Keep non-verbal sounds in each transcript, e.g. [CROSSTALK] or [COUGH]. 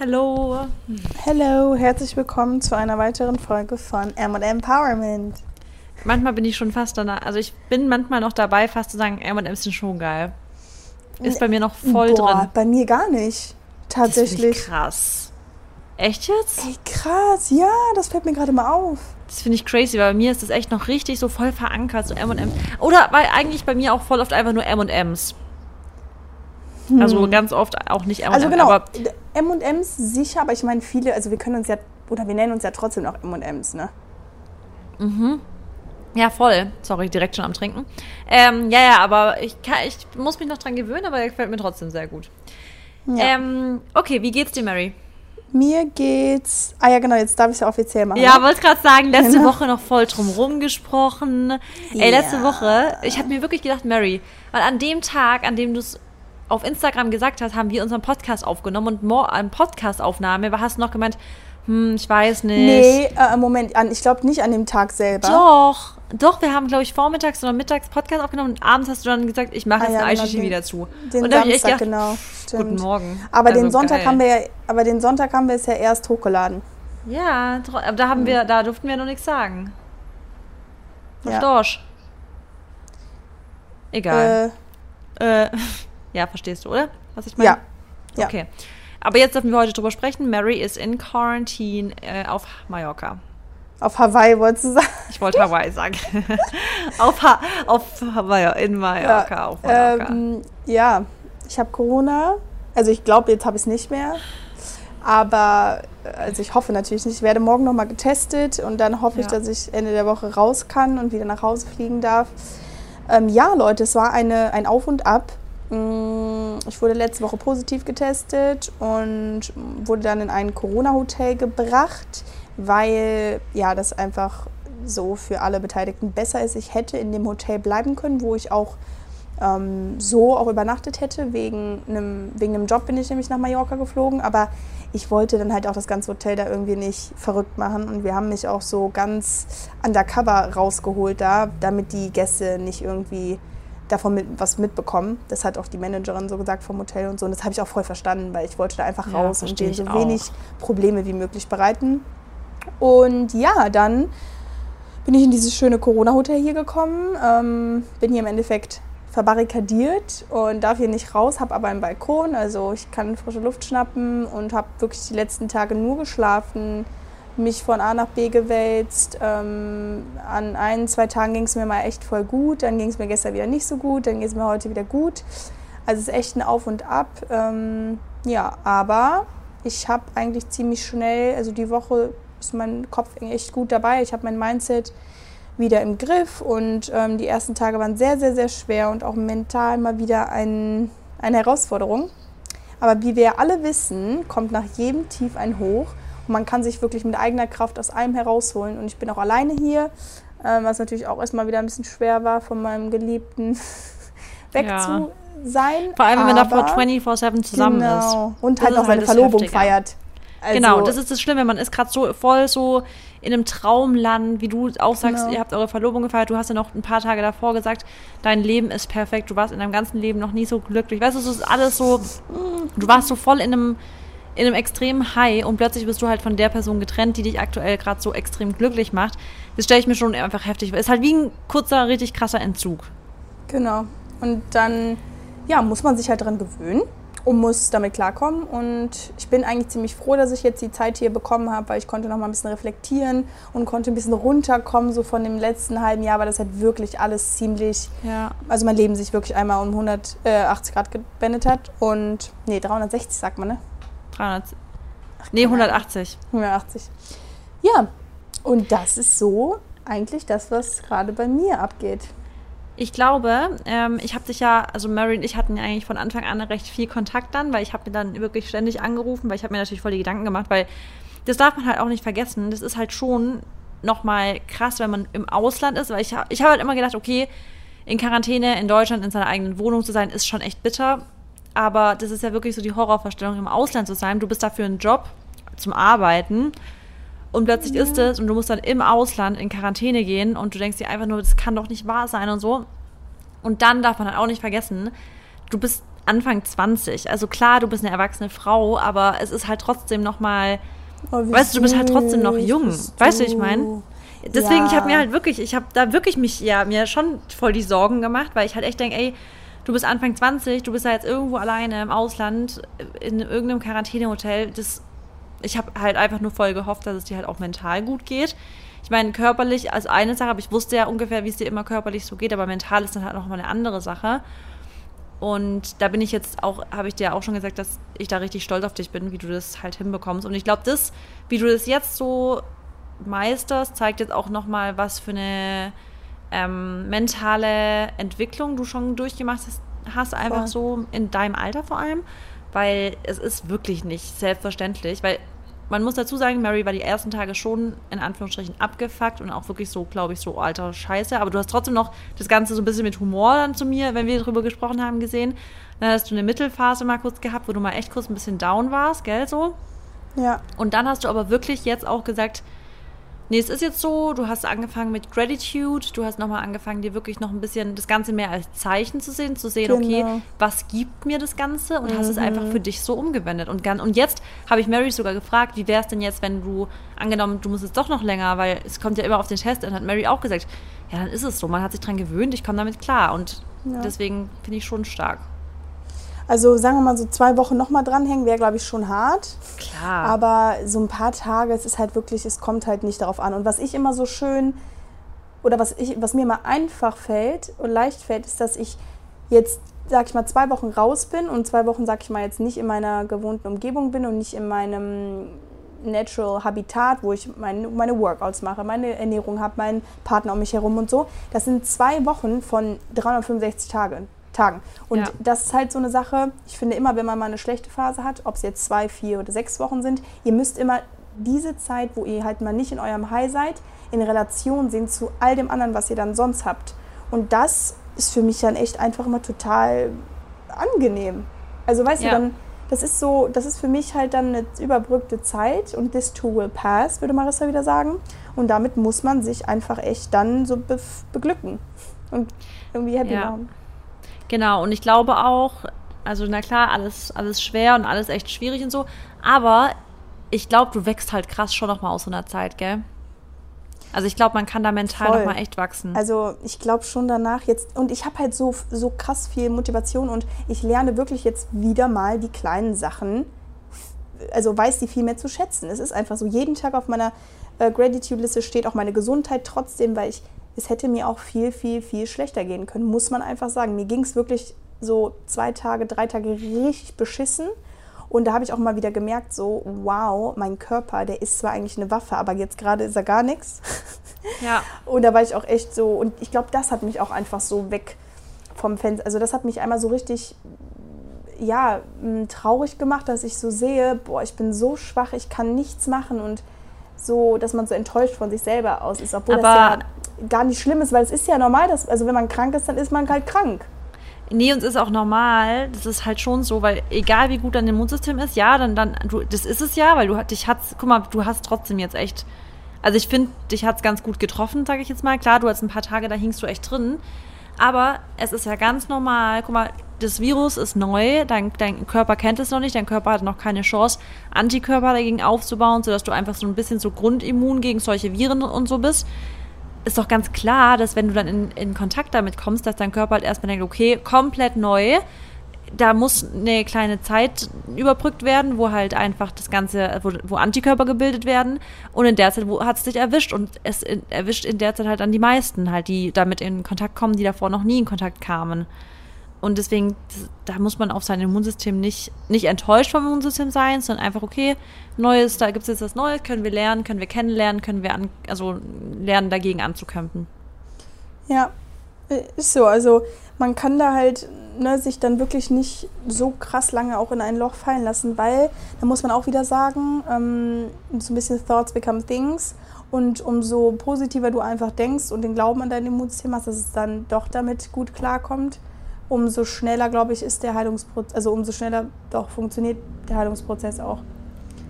Hallo. Hallo, herzlich willkommen zu einer weiteren Folge von M Empowerment. Manchmal bin ich schon fast danach, also ich bin manchmal noch dabei, fast zu sagen, M&M sind schon geil. Ist bei mir noch voll Boah, drin. bei mir gar nicht. Das Tatsächlich. ich krass. Echt jetzt? Ey, krass, ja, das fällt mir gerade mal auf. Das finde ich crazy, weil bei mir ist das echt noch richtig so voll verankert, so M&M. Oder weil eigentlich bei mir auch voll oft einfach nur M&Ms. Also ganz oft auch nicht M&M, Also genau, M&M's sicher, aber ich meine viele, also wir können uns ja, oder wir nennen uns ja trotzdem noch M&M's, ne? ja voll. Sorry, direkt schon am Trinken. Ähm, ja, ja, aber ich, kann, ich muss mich noch dran gewöhnen, aber er gefällt mir trotzdem sehr gut. Ja. Ähm, okay, wie geht's dir, Mary? Mir geht's, ah ja genau, jetzt darf ich es ja offiziell machen. Ja, wollte gerade sagen, letzte Genau. Woche noch voll drum gesprochen. Ey, letzte. Woche, ich habe mir wirklich gedacht, Mary, weil an dem Tag, an dem du es auf Instagram gesagt hast, haben wir unseren Podcast aufgenommen und mor- an Podcastaufnahme hast du noch gemeint, hm, ich weiß nicht. Nee, äh, Moment, an, ich glaube nicht an dem Tag selber. Doch, doch, wir haben, glaube ich, vormittags oder mittags Podcast aufgenommen und abends hast du dann gesagt, ich mache Ah jetzt ja, eine genau, den- wieder zu. Den und da hab ich Samstag, gedacht, genau. Stimmt. guten Morgen. Aber den Also, Sonntag geil. haben wir ja, aber den Sonntag haben wir es ja erst hochgeladen. Ja, aber da haben wir, da durften wir noch nichts sagen. Ja. Verstehst Egal. Äh, Äh, ja, verstehst du, oder? Was ich meine? ja. ja. Okay. Aber jetzt dürfen wir heute drüber sprechen. Mary ist in Quarantine äh, auf Mallorca. Auf Hawaii wolltest du sagen. Ich wollte Hawaii sagen. [LAUGHS] auf, ha auf Hawaii, in Mallorca, auf Mallorca. Ähm, ja, ich habe Corona. Also ich glaube, jetzt habe ich es nicht mehr. Aber also ich hoffe natürlich nicht. Ich werde morgen nochmal getestet und dann hoffe ich, Ja. dass ich Ende der Woche raus kann und wieder nach Hause fliegen darf. Ähm, ja, Leute, es war eine, ein Auf und Ab. Mm, Ich wurde letzte Woche positiv getestet und wurde dann in ein Corona-Hotel gebracht, weil ja das einfach so für alle Beteiligten besser ist. Ich hätte in dem Hotel bleiben können, wo ich auch ähm, so auch übernachtet hätte. Wegen einem, wegen einem Job bin ich nämlich nach Mallorca geflogen, aber ich wollte dann halt auch das ganze Hotel da irgendwie nicht verrückt machen und wir haben mich auch so ganz undercover rausgeholt da, damit die Gäste nicht irgendwie davon mit, was mitbekommen. Das hat auch die Managerin so gesagt vom Hotel und so. Und das habe ich auch voll verstanden, weil ich wollte da einfach Ja, raus und denen so wenig. Probleme wie möglich bereiten. Und ja, dann bin ich in dieses schöne Corona-Hotel hier gekommen, ähm, bin hier im Endeffekt verbarrikadiert und darf hier nicht raus, habe aber einen Balkon, also ich kann frische Luft schnappen und habe wirklich die letzten Tage nur geschlafen, mich von A nach B gewälzt. Ähm, an ein, zwei Tagen ging es mir mal echt voll gut, dann ging es mir gestern wieder nicht so gut, dann geht es mir heute wieder gut. Also es ist echt ein Auf und Ab. Ähm, ja, aber ich habe eigentlich ziemlich schnell, also die Woche ist mein Kopf echt gut dabei. Ich habe mein Mindset wieder im Griff und ähm, die ersten Tage waren sehr, sehr, sehr schwer und auch mental mal wieder ein, eine Herausforderung. Aber wie wir alle wissen, kommt nach jedem Tief ein Hoch man kann sich wirklich mit eigener Kraft aus allem herausholen. Und ich bin auch alleine hier, ähm, was natürlich auch erstmal wieder ein bisschen schwer war, von meinem Geliebten [LAUGHS] weg Ja. zu sein. Vor allem, wenn Aber- 24-7 zusammen ist. genau. Und Das halt ist noch seine halt das Verlobung Heftige. feiert. Also, genau, das ist das Schlimme. Man ist gerade so voll so in einem Traumland, wie du auch sagst, Genau. ihr habt eure Verlobung gefeiert. Du hast ja noch ein paar Tage davor gesagt, dein Leben ist perfekt. Du warst in deinem ganzen Leben noch nie so glücklich. Weißt du, es ist alles so, du warst so voll in einem, in einem extremen High und plötzlich bist du halt von der Person getrennt, die dich aktuell gerade so extrem glücklich macht. Das stelle ich mir schon einfach heftig vor. Ist halt wie ein kurzer, richtig krasser Entzug. Genau. Und dann ja, muss man sich halt dran gewöhnen und muss damit klarkommen. Und ich bin eigentlich ziemlich froh, dass ich jetzt die Zeit hier bekommen habe, weil ich konnte noch mal ein bisschen reflektieren und konnte ein bisschen runterkommen. So von dem letzten halben Jahr war das halt wirklich alles ziemlich, Ja. also mein Leben sich wirklich einmal um 180 Grad gewendet hat. Und nee, 360 sagt man, ne? 300. Nee, 180. 180. Ja, und das ist so eigentlich das, was gerade bei mir abgeht. Ich glaube, ähm, ich habe dich ja, also Mary und ich hatten ja eigentlich von Anfang an recht viel Kontakt dann, weil ich habe mir dann wirklich ständig angerufen, weil ich habe mir natürlich voll die Gedanken gemacht, weil das darf man halt auch nicht vergessen. Das ist halt schon nochmal krass, wenn man im Ausland ist, weil ich, ich habe halt immer gedacht, okay, in Quarantäne in Deutschland in seiner eigenen Wohnung zu sein, ist schon echt bitter. Aber das ist ja wirklich so die Horrorvorstellung, im Ausland zu sein. Du bist dafür einen Job zum Arbeiten und plötzlich ist es und du musst dann im Ausland in Quarantäne gehen und du denkst dir einfach nur, das kann doch nicht wahr sein und so. Und dann darf man halt auch nicht vergessen, du bist Anfang 20. Also klar, du bist eine erwachsene Frau, aber es ist halt trotzdem noch mal, Oh, weißt du, du bist halt trotzdem noch jung. Weißt du, ich meine? Deswegen, ich habe mir Ja. halt wirklich, ich habe da wirklich mich ja mir schon voll die Sorgen gemacht, weil ich halt echt denke, ey, du bist Anfang 20, du bist da jetzt irgendwo alleine im Ausland in irgendeinem Quarantänehotel. Das, ich habe halt einfach nur voll gehofft, dass es dir halt auch mental gut geht. Ich meine, körperlich, also eine Sache, aber ich wusste ja ungefähr, wie es dir immer körperlich so geht, aber mental ist dann halt noch mal eine andere Sache. Und da bin ich jetzt auch, habe ich dir auch schon gesagt, dass ich da richtig stolz auf dich bin, wie du das halt hinbekommst. Und ich glaube, das, wie du das jetzt so meisterst, zeigt jetzt auch noch mal, was für eine ähm, mentale Entwicklung du schon durchgemacht hast, hast einfach Voll. so in deinem Alter vor allem. Weil es ist wirklich nicht selbstverständlich, weil man muss dazu sagen, Mary war die ersten Tage schon in Anführungsstrichen abgefuckt und auch wirklich so, glaube ich, so alter Scheiße. Aber du hast trotzdem noch das Ganze so ein bisschen mit Humor dann zu mir, wenn wir darüber gesprochen haben, gesehen. Dann hast du eine Mittelphase mal kurz gehabt, wo du mal echt kurz ein bisschen down warst, gell, so. Ja, Und dann hast du aber wirklich jetzt auch gesagt, nee, es ist jetzt so, du hast angefangen mit Gratitude, du hast nochmal angefangen, dir wirklich noch ein bisschen das Ganze mehr als Zeichen zu sehen, zu sehen, okay, Genau. was gibt mir das Ganze und hast es einfach für dich so umgewendet. Und, und jetzt habe ich Mary sogar gefragt, wie wäre es denn jetzt, wenn du, angenommen, du musst jetzt doch noch länger, weil es kommt ja immer auf den Test, dann hat Mary auch gesagt, ja, dann ist es so, man hat sich dran gewöhnt, ich komme damit klar und Ja. deswegen finde ich schon stark. Also sagen wir mal so zwei Wochen nochmal dranhängen, wäre glaube ich schon hart. Klar. Aber so ein paar Tage, es ist halt wirklich, es kommt halt nicht darauf an. Und was ich immer so schön oder was, ich, was mir mal einfach fällt und leicht fällt, ist, dass ich jetzt, sag ich mal, zwei Wochen raus bin und zwei Wochen, sag ich mal, jetzt nicht in meiner gewohnten Umgebung bin und nicht in meinem Natural Habitat, wo ich mein, meine Workouts mache, meine Ernährung habe, meinen Partner um mich herum und so. Das sind zwei Wochen von 365 Tagen. Tagen. Und Ja. das ist halt so eine Sache, ich finde immer, wenn man mal eine schlechte Phase hat, ob es jetzt zwei, vier oder sechs Wochen sind, ihr müsst immer diese Zeit, wo ihr halt mal nicht in eurem High seid, in Relation sehen zu all dem anderen, was ihr dann sonst habt. Und das ist für mich dann echt einfach immer total angenehm. Also weißt Ja. du, dann, das ist so, das ist für mich halt dann eine überbrückte Zeit und this too will pass, würde Marissa wieder sagen. Und damit muss man sich einfach echt dann so be beglücken und irgendwie happy Ja. machen. Genau, und ich glaube auch, also na klar, alles, alles schwer und alles echt schwierig und so, aber ich glaube, du wächst halt krass schon nochmal aus so einer Zeit, gell? Also ich glaube, man kann da mental Voll. nochmal echt wachsen. Also ich glaube schon danach jetzt, und ich habe halt so, so krass viel Motivation und ich lerne wirklich jetzt wieder mal die kleinen Sachen, also weiß die viel mehr zu schätzen. Es ist einfach so, jeden Tag auf meiner äh, Gratitude-Liste steht auch meine Gesundheit trotzdem, weil ich, es hätte mir auch viel, viel, viel schlechter gehen können, muss man einfach sagen. Mir ging es wirklich so zwei Tage, drei Tage richtig beschissen. Und da habe ich auch mal wieder gemerkt, so, wow, mein Körper, der ist zwar eigentlich eine Waffe, aber jetzt gerade ist er gar nichts. ja, [LAUGHS] Und da war ich auch echt so, und ich glaube, das hat mich auch einfach so weg vom Fenster. Also das hat mich einmal so richtig, ja, m, traurig gemacht, dass ich so sehe, boah, ich bin so schwach, ich kann nichts machen und so, dass man so enttäuscht von sich selber aus ist, obwohl das Aber- ja gar nicht schlimm ist, weil es ist ja normal, dass, also wenn man krank ist, dann ist man halt krank. nee, und es ist auch normal, das ist halt schon so, weil egal wie gut dein Immunsystem ist, ja, dann, dann, du, das ist es ja, weil du dich hast, guck mal, du hast trotzdem jetzt echt, also ich finde, dich hat es ganz gut getroffen, sage ich jetzt mal. Klar, du hast ein paar Tage, da hingst du echt drin. Aber es ist ja ganz normal. Guck mal, das Virus ist neu, dein, dein Körper kennt es noch nicht, dein Körper hat noch keine Chance, Antikörper dagegen aufzubauen, sodass du einfach so ein bisschen so grundimmun gegen solche Viren und so bist. Ist doch ganz klar, dass wenn du dann in, in Kontakt damit kommst, dass dein Körper halt erstmal denkt, okay, komplett neu, da muss eine kleine Zeit überbrückt werden, wo halt einfach das Ganze, wo, wo Antikörper gebildet werden. Und in der Zeit hat es dich erwischt. Und es in, erwischt in der Zeit halt dann die meisten halt, die damit in Kontakt kommen, die davor noch nie in Kontakt kamen. Und deswegen, da muss man auf sein Immunsystem nicht, nicht enttäuscht vom Immunsystem sein, sondern einfach, okay, Neues, da gibt es jetzt was Neues, können wir lernen, können wir kennenlernen, können wir an, also lernen, dagegen anzukämpfen. Ja, ist so. Also man kann da halt ne, sich dann wirklich nicht so krass lange auch in ein Loch fallen lassen, weil da muss man auch wieder sagen, ähm, so ein bisschen Thoughts become things. Und umso positiver du einfach denkst und den Glauben an dein Immunsystem hast, dass es dann doch damit gut klarkommt, umso schneller, glaube ich, ist der Heilungsprozess, also umso schneller doch funktioniert der Heilungsprozess auch.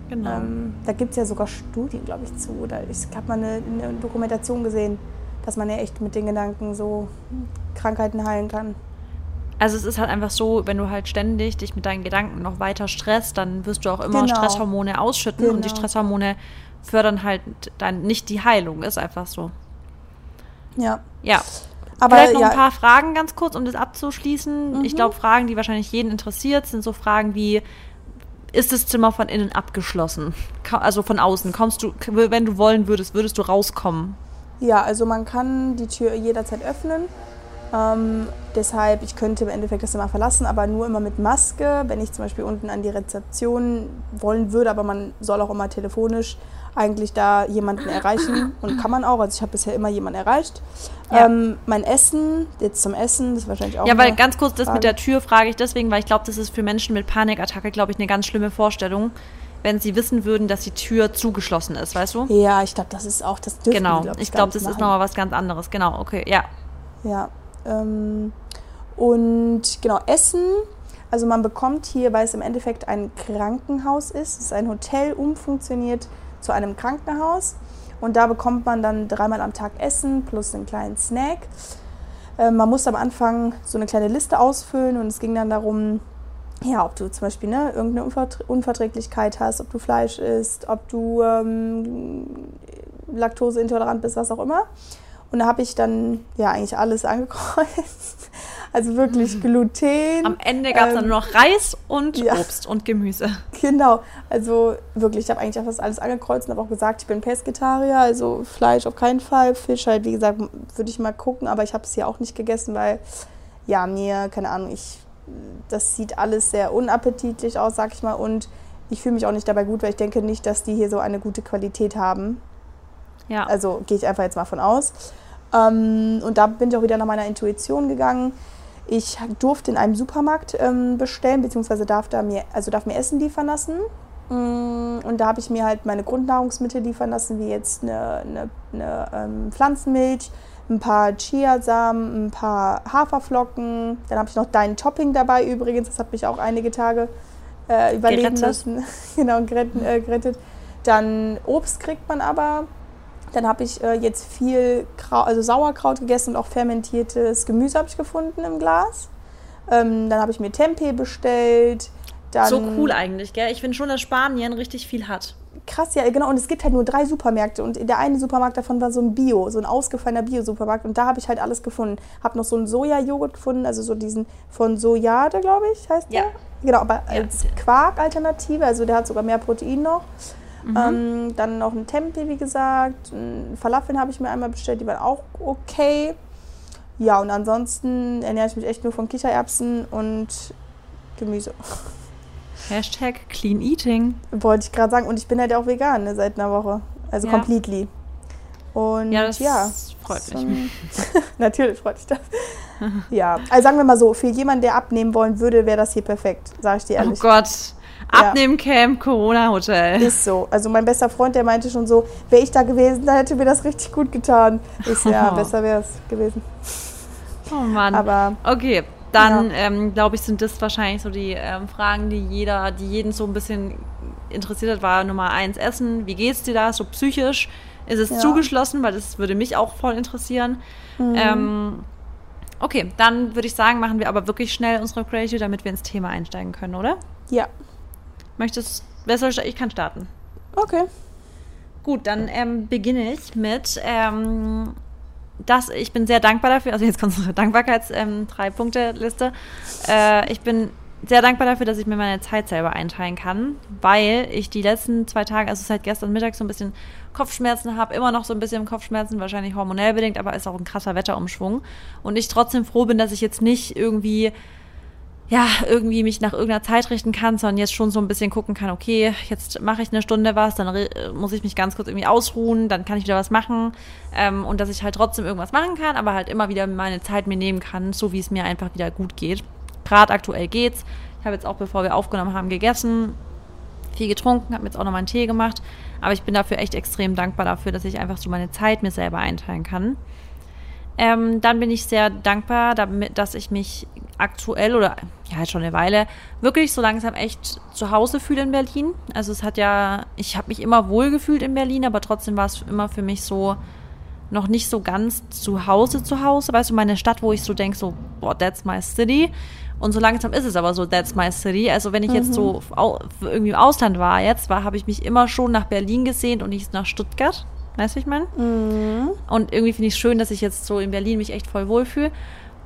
Genau. Ähm, da gibt es ja sogar Studien, glaube ich, zu. Oder ich habe mal eine, eine Dokumentation gesehen, dass man ja echt mit den Gedanken so Krankheiten heilen kann. Also es ist halt einfach so, wenn du halt ständig dich mit deinen Gedanken noch weiter stresst, dann wirst du auch immer Genau. Stresshormone ausschütten und die Genau. Stresshormone fördern halt dann nicht die Heilung, ist einfach so. Ja. Ja. Aber Vielleicht noch ja, ein paar Fragen ganz kurz, um das abzuschließen. Mhm. Ich glaube, Fragen, die wahrscheinlich jeden interessiert, sind so Fragen wie, ist das Zimmer von innen abgeschlossen? Also von außen. Kommst du, wenn du wollen würdest, würdest du rauskommen? Ja, also man kann die Tür jederzeit öffnen. Ähm, deshalb, ich könnte im Endeffekt das Zimmer verlassen, aber nur immer mit Maske. Wenn ich zum Beispiel unten an die Rezeption wollen würde, aber man soll auch immer telefonisch eigentlich da jemanden erreichen und kann man auch. Also ich habe bisher immer jemanden erreicht. Ja. Ähm, mein Essen, jetzt zum Essen, das ist wahrscheinlich auch Ja, weil ganz kurz das Frage. mit der Tür frage ich deswegen, weil ich glaube, das ist für Menschen mit Panikattacke, glaube ich, eine ganz schlimme Vorstellung, wenn sie wissen würden, dass die Tür zugeschlossen ist, weißt du? Ja, ich glaube, das ist auch, das dürfen genau. glaub ich gar glaube, das ist machen. nochmal was ganz anderes. Genau, okay, ja. Ja. Ähm, und genau, Essen. Also man bekommt hier, weil es im Endeffekt ein Krankenhaus ist, es ist ein Hotel umfunktioniert zu einem Krankenhaus. Und da bekommt man dann dreimal am Tag Essen plus einen kleinen Snack. Ähm, man muss am Anfang so eine kleine Liste ausfüllen und es ging dann darum, ja, ob du zum Beispiel ne, irgendeine Unvert Unverträglichkeit hast, ob du Fleisch isst, ob du ähm, laktoseintolerant bist, was auch immer. Und da habe ich dann ja eigentlich alles [LAUGHS] angekreuzt. Also wirklich Gluten. Am Ende gab es dann ähm, nur noch Reis und ja. Obst und Gemüse. Genau, also wirklich, ich habe eigentlich auch fast alles angekreuzt und habe auch gesagt, ich bin Pesketarier, also Fleisch auf keinen Fall. Fisch halt, wie gesagt, würde ich mal gucken, aber ich habe es hier auch nicht gegessen, weil, ja, mir, keine Ahnung, ich, das sieht alles sehr unappetitlich aus, sag ich mal, und ich fühle mich auch nicht dabei gut, weil ich denke nicht, dass die hier so eine gute Qualität haben. Ja. Also gehe ich einfach jetzt mal von aus. Ähm, und da bin ich auch wieder nach meiner Intuition gegangen. Ich durfte in einem Supermarkt ähm, bestellen, beziehungsweise darf, da mir, also darf mir Essen liefern lassen. Mm, Und da habe ich mir halt meine Grundnahrungsmittel liefern lassen, wie jetzt eine, eine, eine ähm, Pflanzenmilch, ein paar Chiasamen, ein paar Haferflocken. Dann habe ich noch dein Topping dabei übrigens. Das hat mich auch einige Tage äh, überleben Gerettet. lassen. [LAUGHS] genau, gerettet, äh, gerettet. Dann Obst kriegt man aber. Dann habe ich äh, jetzt viel Krau also Sauerkraut gegessen und auch fermentiertes Gemüse habe ich gefunden im Glas. Ähm, dann habe ich mir Tempeh bestellt. Dann, so cool eigentlich, gell? Ich finde schon, dass Spanien richtig viel hat. Krass, ja, genau. Und es gibt halt nur drei Supermärkte. Und der eine Supermarkt davon war so ein Bio, so ein ausgefallener Bio-Supermarkt. Und da habe ich halt alles gefunden. Habe noch so einen Soja-Joghurt gefunden, also so diesen von Sojade, glaube ich, heißt Ja. der. Genau, aber Ja. als Quark-Alternative. Also der hat sogar mehr Protein noch. Mhm. Ähm, dann noch ein Tempeh, wie gesagt. Ein Falafeln habe ich mir einmal bestellt, die waren auch okay. Ja, und ansonsten ernähre ich mich echt nur von Kichererbsen und Gemüse. [LAUGHS] Hashtag Clean Eating. Wollte ich gerade sagen. Und ich bin halt auch vegan ne, seit einer Woche. Also Ja. completely. Und Ja, das ja, freut mich. [LAUGHS] [LAUGHS] Natürlich freut mich das. ja, also sagen wir mal so, für jemanden, der abnehmen wollen würde, wäre das hier perfekt, sage ich dir Oh ehrlich. Gott. Ja. Abnehmcamp, Corona-Hotel. Ist so. Also mein bester Freund, der meinte schon so, wäre ich da gewesen, dann hätte mir das richtig gut getan. Ist ja, [LAUGHS] besser wäre es gewesen. Oh Mann. Aber Okay, dann ähm, glaube ich, sind das wahrscheinlich so die ähm, Fragen, die jeder, die jeden so ein bisschen interessiert hat, war Nummer eins Essen. Wie geht's dir da? So psychisch? Ist es Ja. zugeschlossen? Weil das würde mich auch voll interessieren. Ähm, okay, dann würde ich sagen, machen wir aber wirklich schnell unsere Creative, damit wir ins Thema einsteigen können, oder? ja, Möchtest wer soll ich, ich kann starten. okay. Gut, dann ähm, beginne ich mit, ähm, dass ich bin sehr dankbar dafür, also jetzt kommt unsere Dankbarkeits ähm. Äh, ich bin sehr dankbar dafür, dass ich mir meine Zeit selber einteilen kann, weil ich die letzten zwei Tage, also seit gestern Mittag so ein bisschen Kopfschmerzen habe, immer noch so ein bisschen Kopfschmerzen, wahrscheinlich hormonell bedingt, aber ist auch ein krasser Wetterumschwung und ich trotzdem froh bin, dass ich jetzt nicht irgendwie ja, irgendwie mich nach irgendeiner Zeit richten kann, sondern jetzt schon so ein bisschen gucken kann, okay, jetzt mache ich eine Stunde was, dann muss ich mich ganz kurz irgendwie ausruhen, dann kann ich wieder was machen ähm, und dass ich halt trotzdem irgendwas machen kann, aber halt immer wieder meine Zeit mir nehmen kann, so wie es mir einfach wieder gut geht. Gerade aktuell geht's. Ich habe jetzt auch, bevor wir aufgenommen haben, gegessen, viel getrunken, habe mir jetzt auch nochmal einen Tee gemacht, aber ich bin dafür echt extrem dankbar dafür, dass ich einfach so meine Zeit mir selber einteilen kann. Ähm, dann bin ich sehr dankbar, damit, dass ich mich aktuell oder ja schon eine Weile wirklich so langsam echt zu Hause fühle in Berlin. Also es hat ja, ich habe mich immer wohl gefühlt in Berlin, aber trotzdem war es immer für mich so noch nicht so ganz zu Hause zu Hause. Weißt du, meine Stadt, wo ich so denke, so, boah, that's my city. Und so langsam ist es aber so, that's my city. Also wenn ich jetzt so au irgendwie im Ausland war, jetzt war, habe ich mich immer schon nach Berlin gesehnt und nicht nach Stuttgart. Weißt du, ich meine? Und irgendwie finde ich es schön, dass ich jetzt so in Berlin mich echt voll wohlfühle.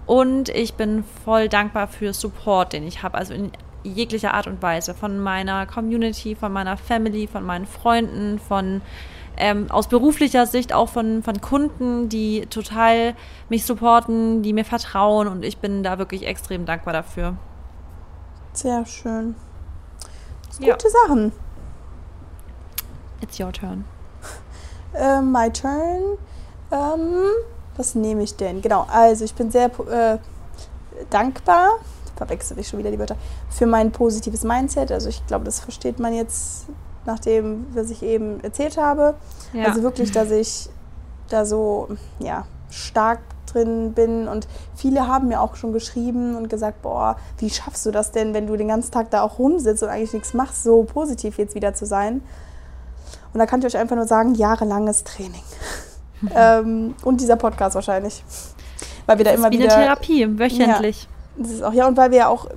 Und ich bin voll dankbar für Support, den ich habe. Also in jeglicher Art und Weise. Von meiner Community, von meiner Family, von meinen Freunden, von ähm, aus beruflicher Sicht auch von, von Kunden, die total mich supporten, die mir vertrauen. Und ich bin da wirklich extrem dankbar dafür. Sehr schön. Das Ja. Gute Sachen. It's your turn. Äh, my turn. Ähm, was nehme ich denn? Genau, also ich bin sehr äh, dankbar, verwechsel ich schon wieder die Wörter, für mein positives Mindset. Also ich glaube, das versteht man jetzt nach dem, was ich eben erzählt habe. Ja. Also wirklich, dass ich da so ja, stark drin bin. Und viele haben mir auch schon geschrieben und gesagt, boah, wie schaffst du das denn, wenn du den ganzen Tag da auch rumsitzt und eigentlich nichts machst, so positiv jetzt wieder zu sein? Und da kann ich euch einfach nur sagen, jahrelanges Training. [LAUGHS] ähm, und dieser Podcast wahrscheinlich. Weil wir da Das immer ist wie wieder. eine Therapie, wöchentlich. Das ist auch, ja, und weil wir ja auch,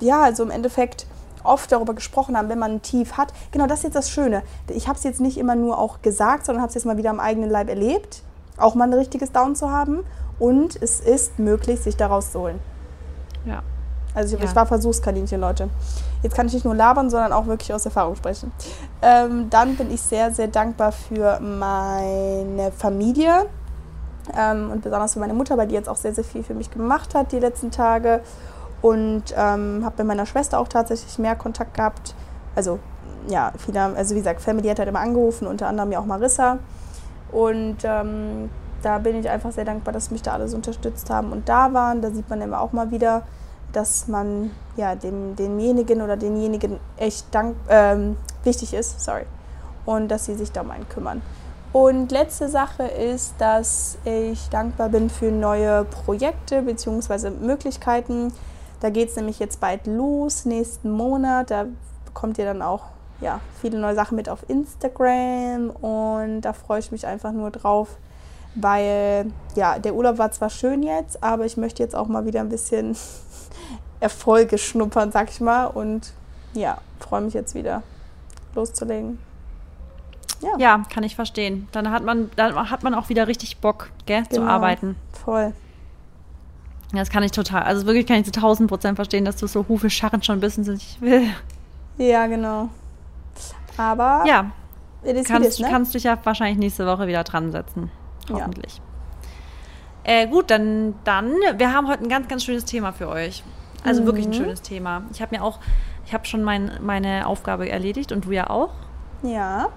ja, also im Endeffekt oft darüber gesprochen haben, wenn man ein Tief hat. Genau, das ist jetzt das Schöne. Ich habe es jetzt nicht immer nur auch gesagt, sondern habe es jetzt mal wieder am eigenen Leib erlebt, auch mal ein richtiges Down zu haben. Und es ist möglich, sich daraus zu holen. Ja. Also ich, Ja. ich war Versuchskaninchen, Leute. Jetzt kann ich nicht nur labern, sondern auch wirklich aus Erfahrung sprechen. Ähm, dann bin ich sehr, sehr dankbar für meine Familie ähm, und besonders für meine Mutter, weil die jetzt auch sehr, sehr viel für mich gemacht hat die letzten Tage. Und ähm, habe mit meiner Schwester auch tatsächlich mehr Kontakt gehabt. Also ja, viele, also wie gesagt, Family hat halt immer angerufen, unter anderem ja auch Marissa. Und ähm, da bin ich einfach sehr dankbar, dass mich da alle so unterstützt haben und da waren. Da sieht man immer auch mal wieder, dass man ja dem, demjenigen oder denjenigen echt dank, ähm, wichtig ist, sorry, und dass sie sich da um einen kümmern. Und letzte Sache ist, dass ich dankbar bin für neue Projekte bzw. Möglichkeiten. Da geht es nämlich jetzt bald los, nächsten Monat. Da bekommt ihr dann auch ja, viele neue Sachen mit auf Instagram und da freue ich mich einfach nur drauf, weil ja, der Urlaub war zwar schön jetzt, aber ich möchte jetzt auch mal wieder ein bisschen Erfolge schnuppern, sag ich mal. Und ja, freue mich jetzt wieder loszulegen. Ja, Ja, kann ich verstehen. Dann hat man, dann hat man auch wieder richtig Bock, gell, zu Genau. arbeiten. voll. Ja, Das kann ich total. Also wirklich kann ich zu 1000 Prozent verstehen, dass du so Hufe scharren schon bisschen sind. Ich will. Ja, genau. Aber Ja, kannst, ne? kannst dich ja wahrscheinlich nächste Woche wieder dran setzen. Ja. Hoffentlich. Äh, gut, dann, dann, wir haben heute ein ganz, ganz schönes Thema für euch. Also wirklich Mhm. ein schönes Thema. Ich habe mir auch, ich habe schon mein, meine Aufgabe erledigt und du ja auch. Ja.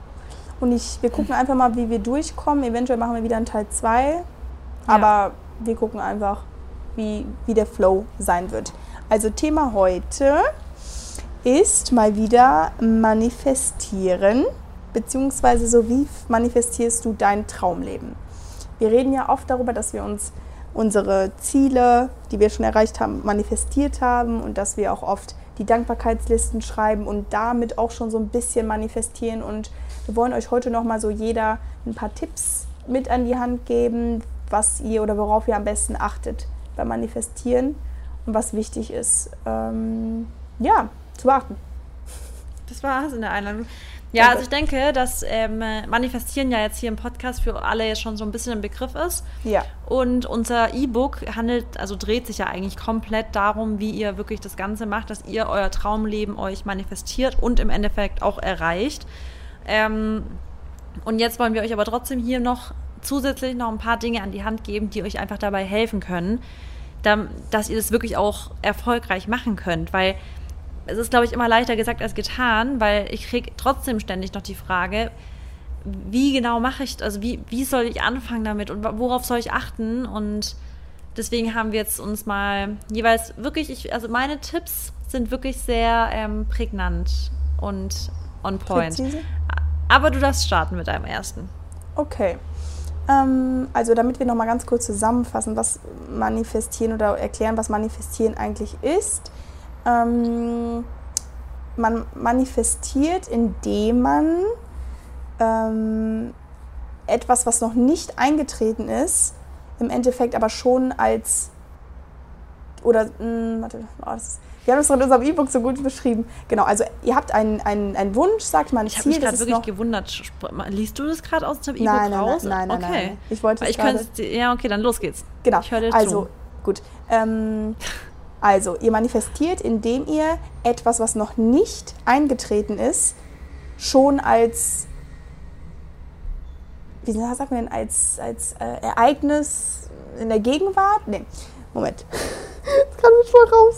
Und ich, wir gucken einfach mal, wie wir durchkommen. Eventuell machen wir wieder einen Teil 2. Aber wir gucken einfach, wie, wie der Flow sein wird. Also Thema heute ist mal wieder manifestieren, beziehungsweise so wie manifestierst du dein Traumleben. Wir reden ja oft darüber, dass wir uns unsere Ziele, die wir schon erreicht haben, manifestiert haben und dass wir auch oft die Dankbarkeitslisten schreiben und damit auch schon so ein bisschen manifestieren. Und wir wollen euch heute nochmal so jeder ein paar Tipps mit an die Hand geben, was ihr oder worauf ihr am besten achtet beim Manifestieren und was wichtig ist, ähm, ja, zu beachten. Das war's in der Einladung. Ja, also ich denke, dass ähm, Manifestieren ja jetzt hier im Podcast für alle jetzt schon so ein bisschen ein Begriff ist. Ja, Und unser E-Book handelt, also dreht sich ja eigentlich komplett darum, wie ihr wirklich das Ganze macht, dass ihr euer Traumleben euch manifestiert und im Endeffekt auch erreicht. Ähm, und jetzt wollen wir euch aber trotzdem hier noch zusätzlich noch ein paar Dinge an die Hand geben, die euch einfach dabei helfen können, dass ihr das wirklich auch erfolgreich machen könnt. Weil es ist, glaube ich, immer leichter gesagt als getan, weil ich kriege trotzdem ständig noch die Frage, wie genau mache ich, also wie, wie soll ich anfangen damit und worauf soll ich achten? Und deswegen haben wir jetzt uns mal jeweils wirklich, ich, also meine Tipps sind wirklich sehr ähm, prägnant und on point. präzise. Aber du darfst starten mit deinem ersten. Okay. Ähm, also damit wir nochmal ganz kurz zusammenfassen, was manifestieren oder erklären, was manifestieren eigentlich ist. Ähm, man manifestiert, indem man ähm, etwas, was noch nicht eingetreten ist, im Endeffekt aber schon als oder mh, warte, oh, das, wir haben es in unserem E-Book so gut beschrieben. Genau, also ihr habt einen, einen, einen Wunsch, sagt mal ein Ich habe mich gerade ist wirklich gewundert. Liest du das gerade aus dem E-Book Nein, nein, raus? nein, nein, nein, okay. nein. Ich wollte ich könnte, gerade- ja, okay, dann los geht's. Genau. Ich höre dir also, zu. gut. Ähm, [LAUGHS] also, ihr manifestiert, indem ihr etwas, was noch nicht eingetreten ist, schon als, wie sagt man denn, als, als äh, Ereignis in der Gegenwart? Nee, Moment. [LAUGHS] Das kann mich voll raus.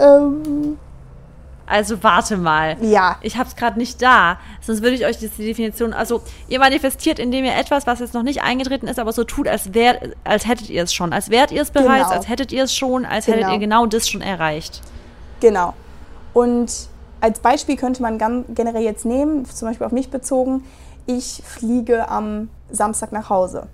Ähm, Also warte mal. ja, Ich habe es gerade nicht da, sonst würde ich euch die Definition. Also ihr manifestiert, indem ihr etwas, was jetzt noch nicht eingetreten ist, aber so tut, als wär, als hättet ihr es schon, als wärt ihr es bereits, Genau. als hättet ihr es schon, als hättet Genau. ihr genau das schon erreicht. Genau. Und als Beispiel könnte man generell jetzt nehmen, zum Beispiel auf mich bezogen, ich fliege am Samstag nach Hause.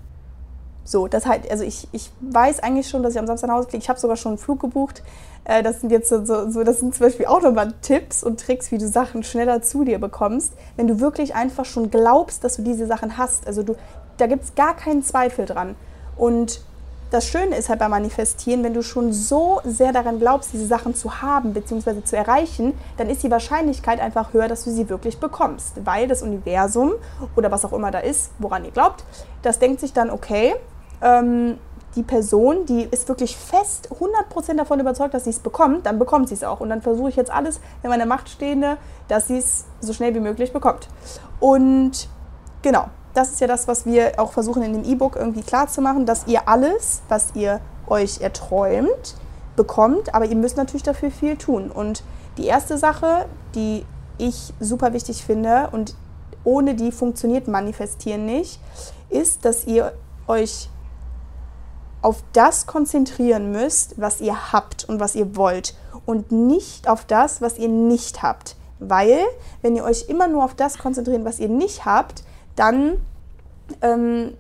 So, das halt, also ich, ich weiß eigentlich schon, dass ich am Samstag nach Hause fliege. Ich habe sogar schon einen Flug gebucht. Äh, Das sind jetzt so, so, das sind zum Beispiel auch nochmal Tipps und Tricks, wie du Sachen schneller zu dir bekommst, wenn du wirklich einfach schon glaubst, dass du diese Sachen hast. Also du, da gibt es gar keinen Zweifel dran. Und das Schöne ist halt beim Manifestieren, wenn du schon so sehr daran glaubst, diese Sachen zu haben bzw. zu erreichen, dann ist die Wahrscheinlichkeit einfach höher, dass du sie wirklich bekommst. Weil das Universum oder was auch immer da ist, woran ihr glaubt, das denkt sich dann, okay, ähm, die Person, die ist wirklich fest 100% davon überzeugt, dass sie es bekommt, dann bekommt sie es auch. Und dann versuche ich jetzt alles in meiner Macht Stehende, dass sie es so schnell wie möglich bekommt. Und genau, das ist ja das, was wir auch versuchen in dem E-Book irgendwie klar zu machen, dass ihr alles, was ihr euch erträumt, bekommt, aber ihr müsst natürlich dafür viel tun. Und die erste Sache, die ich super wichtig finde und ohne die funktioniert Manifestieren nicht, ist, dass ihr euch auf das konzentrieren müsst, was ihr habt und was ihr wollt und nicht auf das, was ihr nicht habt. Weil, wenn ihr euch immer nur auf das konzentriert, was ihr nicht habt, dann, ähm,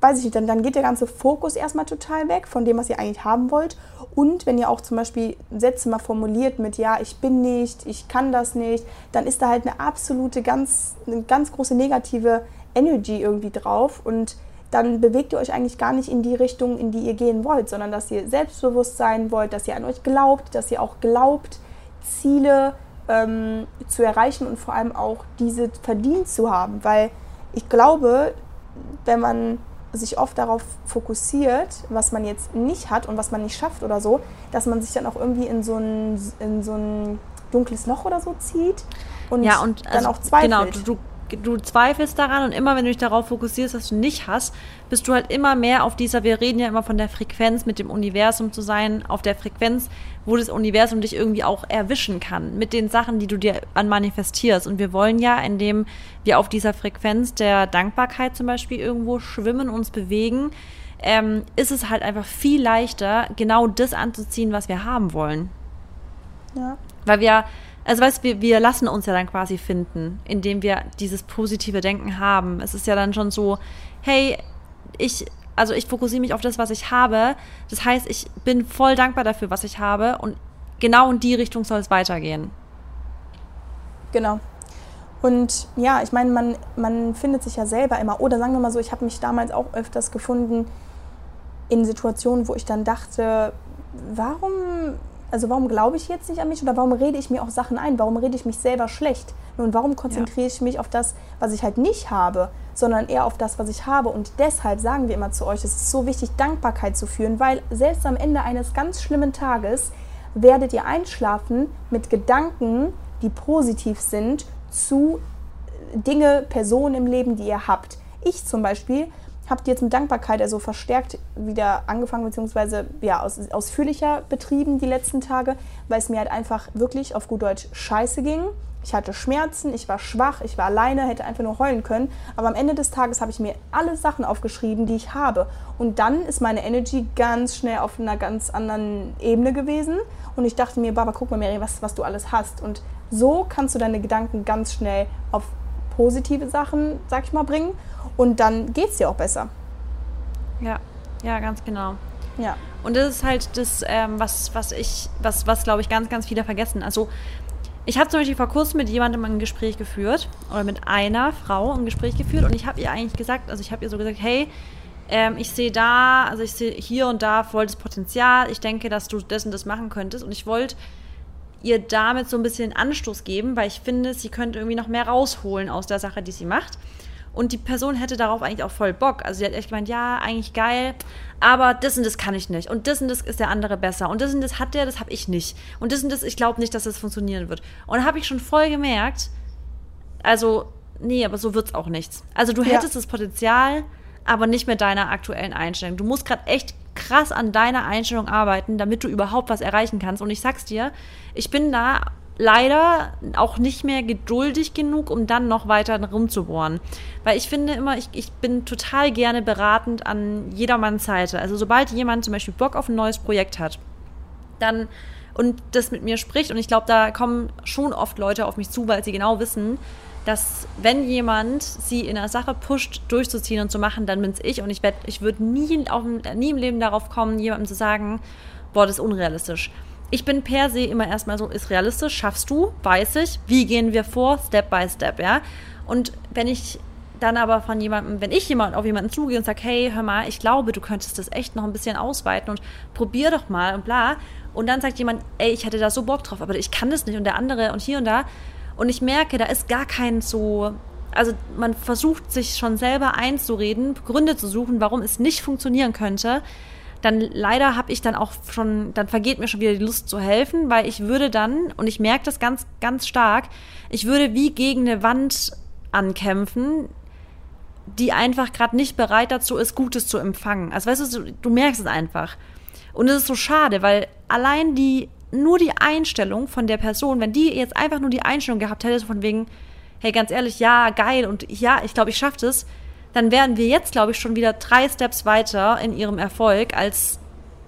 weiß ich nicht, dann, dann geht der ganze Fokus erstmal total weg von dem, was ihr eigentlich haben wollt. Und wenn ihr auch zum Beispiel Sätze mal formuliert mit, ja, ich bin nicht, ich kann das nicht, dann ist da halt eine absolute, ganz, eine ganz große negative Energy irgendwie drauf und dann bewegt ihr euch eigentlich gar nicht in die Richtung, in die ihr gehen wollt, sondern dass ihr selbstbewusst sein wollt, dass ihr an euch glaubt, dass ihr auch glaubt, Ziele ähm, zu erreichen und vor allem auch diese verdient zu haben. Weil ich glaube, wenn man sich oft darauf fokussiert, was man jetzt nicht hat und was man nicht schafft oder so, dass man sich dann auch irgendwie in so ein, in so ein dunkles Loch oder so zieht und, Ja, und dann also, auch zweifelt. Genau, du, du, zweifelst daran und immer wenn du dich darauf fokussierst, was du nicht hast, bist du halt immer mehr auf dieser, wir reden ja immer von der Frequenz, mit dem Universum zu sein, auf der Frequenz, wo das Universum dich irgendwie auch erwischen kann, mit den Sachen, die du dir an manifestierst. Und wir wollen ja, indem wir auf dieser Frequenz der Dankbarkeit zum Beispiel irgendwo schwimmen, uns bewegen, ähm, ist es halt einfach viel leichter, genau das anzuziehen, was wir haben wollen. ja. Weil wir, also weißt wir, wir lassen uns ja dann quasi finden, indem wir dieses positive Denken haben. Es ist ja dann schon so, hey, ich, also ich fokussiere mich auf das, was ich habe. Das heißt, ich bin voll dankbar dafür, was ich habe und genau in die Richtung soll es weitergehen. Genau. Und ja, ich meine, man, man findet sich ja selber immer, oder sagen wir mal so, ich habe mich damals auch öfters gefunden in Situationen, wo ich dann dachte, warum, also warum glaube ich jetzt nicht an mich oder warum rede ich mir auch Sachen ein? Warum rede ich mich selber schlecht? Nun, warum konzentriere ich mich auf das, was ich halt nicht habe, sondern eher auf das, was ich habe? Und deshalb sagen wir immer zu euch, es ist so wichtig, Dankbarkeit zu führen, weil selbst am Ende eines ganz schlimmen Tages werdet ihr einschlafen mit Gedanken, die positiv sind zu Dinge, Personen im Leben, die ihr habt. Ich zum Beispiel habe jetzt mit Dankbarkeit also verstärkt wieder angefangen, beziehungsweise ja, aus, ausführlicher betrieben die letzten Tage, weil es mir halt einfach wirklich auf gut Deutsch scheiße ging. Ich hatte Schmerzen, ich war schwach, ich war alleine, hätte einfach nur heulen können. Aber am Ende des Tages habe ich mir alle Sachen aufgeschrieben, die ich habe. Und dann ist meine Energy ganz schnell auf einer ganz anderen Ebene gewesen. Und ich dachte mir, Baba, guck mal, Mary, was, was du alles hast. Und so kannst du deine Gedanken ganz schnell auf positive Sachen, sag ich mal, bringen. Und dann geht es dir auch besser. Ja, ja, ganz genau. Ja. Und das ist halt das, ähm, was, was ich, was, was glaube ich ganz, ganz viele vergessen. Also Ich habe zum Beispiel vor kurzem mit jemandem ein Gespräch geführt oder mit einer Frau ein Gespräch geführt und ich habe ihr eigentlich gesagt, also ich habe ihr so gesagt, hey, ähm, ich sehe da, also ich sehe hier und da voll das Potenzial, ich denke, dass du das und das machen könntest und ich wollte ihr damit so ein bisschen Anstoß geben, weil ich finde, sie könnte irgendwie noch mehr rausholen aus der Sache, die sie macht. Und die Person hätte darauf eigentlich auch voll Bock. Also sie hat echt gemeint, ja, eigentlich geil, aber das und das kann ich nicht. Und das und das ist der andere besser. Und das und das hat der, das habe ich nicht. Und das und das, ich glaube nicht, dass das funktionieren wird. Und da habe ich schon voll gemerkt, also, nee, aber so wird es auch nichts. Also du hättest ja. das Potenzial, aber nicht mit deiner aktuellen Einstellung. Du musst gerade echt krass an deiner Einstellung arbeiten, damit du überhaupt was erreichen kannst. Und ich sag's dir, ich bin da leider auch nicht mehr geduldig genug, um dann noch weiter rumzubohren. Weil ich finde immer, ich, ich bin total gerne beratend an jedermanns Seite. Also sobald jemand zum Beispiel Bock auf ein neues Projekt hat, dann und das mit mir spricht, und ich glaube, da kommen schon oft Leute auf mich zu, weil sie genau wissen, dass wenn jemand sie in einer Sache pusht, durchzuziehen und zu machen, dann bin's ich. Und ich, ich würde nie, nie im Leben darauf kommen, jemandem zu sagen, boah, das ist unrealistisch ich bin per se immer erstmal so, ist realistisch, schaffst du, weiß ich, wie gehen wir vor, Step by Step, ja. Und wenn ich dann aber von jemandem, wenn ich jemand auf jemanden zugehe und sage, hey, hör mal, ich glaube, du könntest das echt noch ein bisschen ausweiten und probier doch mal und bla. Und dann sagt jemand, ey, ich hätte da so Bock drauf, aber ich kann das nicht und der andere und hier und da. Und ich merke, da ist gar kein so, also man versucht sich schon selber einzureden, Gründe zu suchen, warum es nicht funktionieren könnte dann leider habe ich dann auch schon, dann vergeht mir schon wieder die Lust zu helfen, weil ich würde dann, und ich merke das ganz, ganz stark, ich würde wie gegen eine Wand ankämpfen, die einfach gerade nicht bereit dazu ist, Gutes zu empfangen. Also weißt du, du merkst es einfach. Und es ist so schade, weil allein die, nur die Einstellung von der Person, wenn die jetzt einfach nur die Einstellung gehabt hätte, von wegen, hey, ganz ehrlich, ja, geil und ja, ich glaube, ich schaffe das, dann wären wir jetzt, glaube ich, schon wieder drei Steps weiter in ihrem Erfolg, als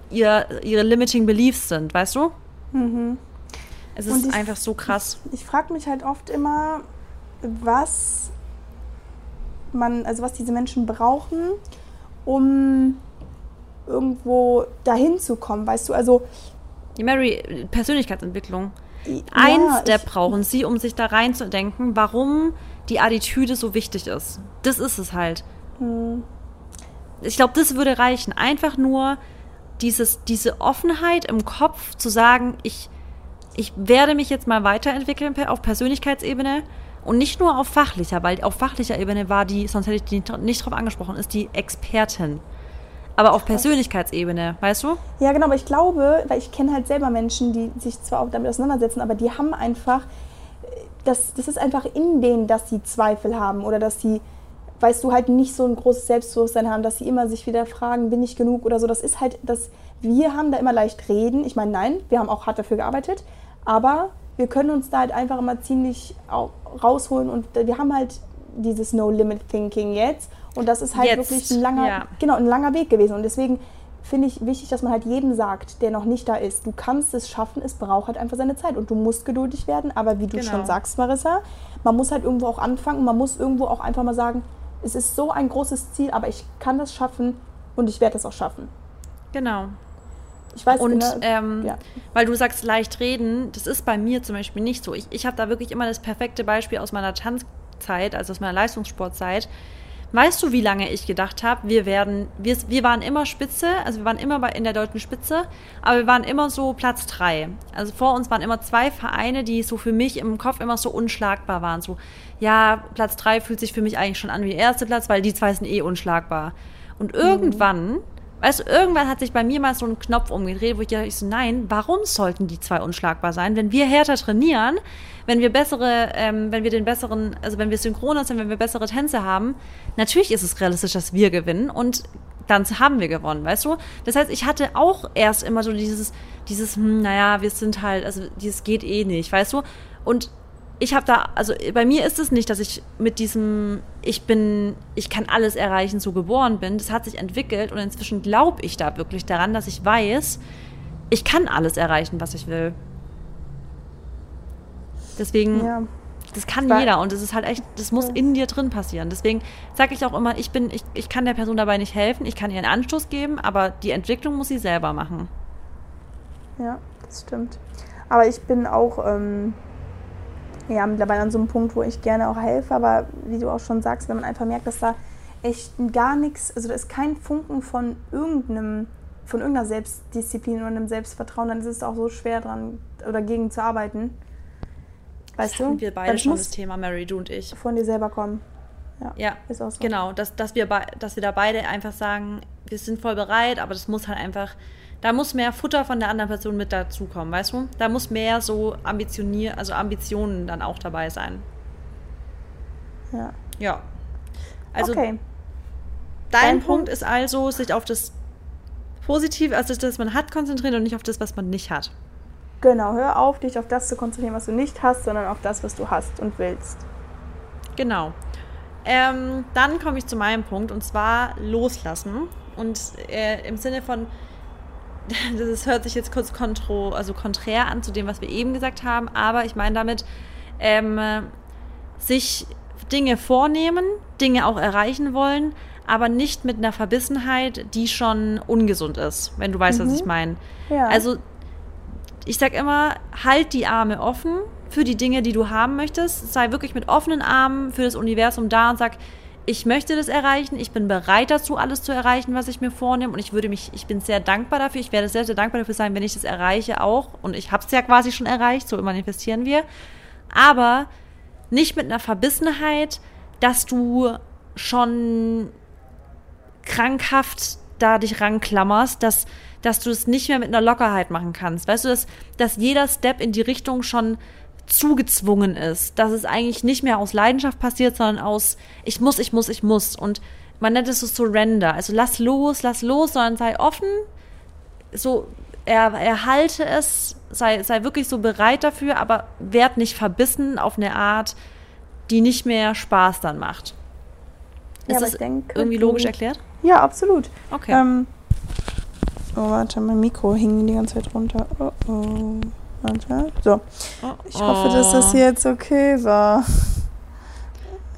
ihr, ihre limiting beliefs sind, weißt du? Mhm. Es ist ich, einfach so krass. Ich, ich frage mich halt oft immer, was man, also was diese Menschen brauchen, um irgendwo dahin zu kommen, weißt du? Also die Mary Persönlichkeitsentwicklung. Ein ja, Step brauchen sie, um sich da reinzudenken, warum die Attitüde so wichtig ist. Das ist es halt. Mhm. Ich glaube, das würde reichen. Einfach nur dieses, diese Offenheit im Kopf zu sagen, ich, ich werde mich jetzt mal weiterentwickeln auf Persönlichkeitsebene und nicht nur auf fachlicher, weil auf fachlicher Ebene war die, sonst hätte ich die nicht drauf angesprochen, ist die Expertin. Aber auf Persönlichkeitsebene, weißt du? Ja, genau, aber ich glaube, weil ich kenne halt selber Menschen, die sich zwar auch damit auseinandersetzen, aber die haben einfach das, das ist einfach in denen, dass sie Zweifel haben oder dass sie, weißt du, halt nicht so ein großes Selbstbewusstsein haben, dass sie immer sich wieder fragen, bin ich genug oder so. Das ist halt, dass wir haben da immer leicht reden. Ich meine, nein, wir haben auch hart dafür gearbeitet, aber wir können uns da halt einfach immer ziemlich rausholen und wir haben halt dieses No-Limit-Thinking jetzt und das ist halt jetzt, wirklich ein langer, ja. genau, ein langer Weg gewesen und deswegen finde ich wichtig, dass man halt jedem sagt, der noch nicht da ist, du kannst es schaffen, es braucht halt einfach seine Zeit und du musst geduldig werden, aber wie du genau. schon sagst, Marissa, man muss halt irgendwo auch anfangen man muss irgendwo auch einfach mal sagen, es ist so ein großes Ziel, aber ich kann das schaffen und ich werde es auch schaffen. Genau. Ich weiß und der, ähm, ja. weil du sagst leicht reden, das ist bei mir zum Beispiel nicht so. Ich, ich habe da wirklich immer das perfekte Beispiel aus meiner Tanzzeit, also aus meiner Leistungssportzeit. Weißt du, wie lange ich gedacht habe, wir werden, wir, wir waren immer Spitze, also wir waren immer bei, in der deutschen Spitze, aber wir waren immer so Platz drei. Also vor uns waren immer zwei Vereine, die so für mich im Kopf immer so unschlagbar waren. So, ja, Platz drei fühlt sich für mich eigentlich schon an wie erster Platz, weil die zwei sind eh unschlagbar. Und irgendwann mhm Weißt du, irgendwann hat sich bei mir mal so ein Knopf umgedreht, wo ich dachte, ich so, nein, warum sollten die zwei unschlagbar sein? Wenn wir härter trainieren, wenn wir bessere, ähm, wenn wir den besseren, also wenn wir synchroner sind, wenn wir bessere Tänze haben, natürlich ist es realistisch, dass wir gewinnen und dann haben wir gewonnen, weißt du? Das heißt, ich hatte auch erst immer so dieses, dieses, hm, naja, wir sind halt, also dieses geht eh nicht, weißt du? Und ich habe da, also bei mir ist es nicht, dass ich mit diesem, ich bin, ich kann alles erreichen, so geboren bin. Das hat sich entwickelt und inzwischen glaube ich da wirklich daran, dass ich weiß, ich kann alles erreichen, was ich will. Deswegen, ja. das kann Weil, jeder und das ist halt echt, das muss in dir drin passieren. Deswegen sage ich auch immer, ich bin, ich, ich kann der Person dabei nicht helfen, ich kann ihr einen Anstoß geben, aber die Entwicklung muss sie selber machen. Ja, das stimmt. Aber ich bin auch, ähm, ja mittlerweile an so einem Punkt, wo ich gerne auch helfe, aber wie du auch schon sagst, wenn man einfach merkt, dass da echt gar nichts, also da ist kein Funken von irgendeinem, von irgendeiner Selbstdisziplin oder einem Selbstvertrauen, dann ist es auch so schwer dran oder gegen zu arbeiten. Weißt das du? wir beide schon das Thema, Mary, du und ich. Von dir selber kommen. Ja, ja ist auch so. genau, dass, dass, wir dass wir da beide einfach sagen, wir sind voll bereit, aber das muss halt einfach, da muss mehr Futter von der anderen Person mit dazukommen, weißt du? Da muss mehr so ambitionier, also Ambitionen dann auch dabei sein. Ja. Ja. Also okay. dein, dein Punkt, Punkt ist also, sich auf das Positive, also das, was man hat, konzentrieren und nicht auf das, was man nicht hat. Genau, hör auf, dich auf das zu konzentrieren, was du nicht hast, sondern auf das, was du hast und willst. Genau. Ähm, dann komme ich zu meinem Punkt und zwar loslassen. Und äh, im Sinne von, [LAUGHS] das hört sich jetzt kurz kontro, also konträr an zu dem, was wir eben gesagt haben, aber ich meine damit, ähm, sich Dinge vornehmen, Dinge auch erreichen wollen, aber nicht mit einer Verbissenheit, die schon ungesund ist, wenn du weißt, mhm. was ich meine. Ja. Also ich sag immer, halt die Arme offen für die Dinge, die du haben möchtest. Sei wirklich mit offenen Armen für das Universum da und sag, ich möchte das erreichen, ich bin bereit dazu, alles zu erreichen, was ich mir vornehme. Und ich würde mich, ich bin sehr dankbar dafür, ich werde sehr, sehr dankbar dafür sein, wenn ich das erreiche auch. Und ich habe es ja quasi schon erreicht, so manifestieren wir, aber nicht mit einer Verbissenheit, dass du schon krankhaft da dich ranklammerst, dass, dass du es nicht mehr mit einer Lockerheit machen kannst. Weißt du, dass, dass jeder Step in die Richtung schon zugezwungen ist, dass es eigentlich nicht mehr aus Leidenschaft passiert, sondern aus ich muss, ich muss, ich muss. Und man nennt es so Surrender. Also lass los, lass los, sondern sei offen, so er, erhalte es, sei, sei wirklich so bereit dafür, aber werd nicht verbissen auf eine Art, die nicht mehr Spaß dann macht. Ja, ist das denke, irgendwie logisch erklärt? Ja, absolut. Okay. Ähm, oh, warte, mein Mikro hing die ganze Zeit runter. Oh, oh. Warte. So. Oh, ich hoffe, dass das jetzt okay war.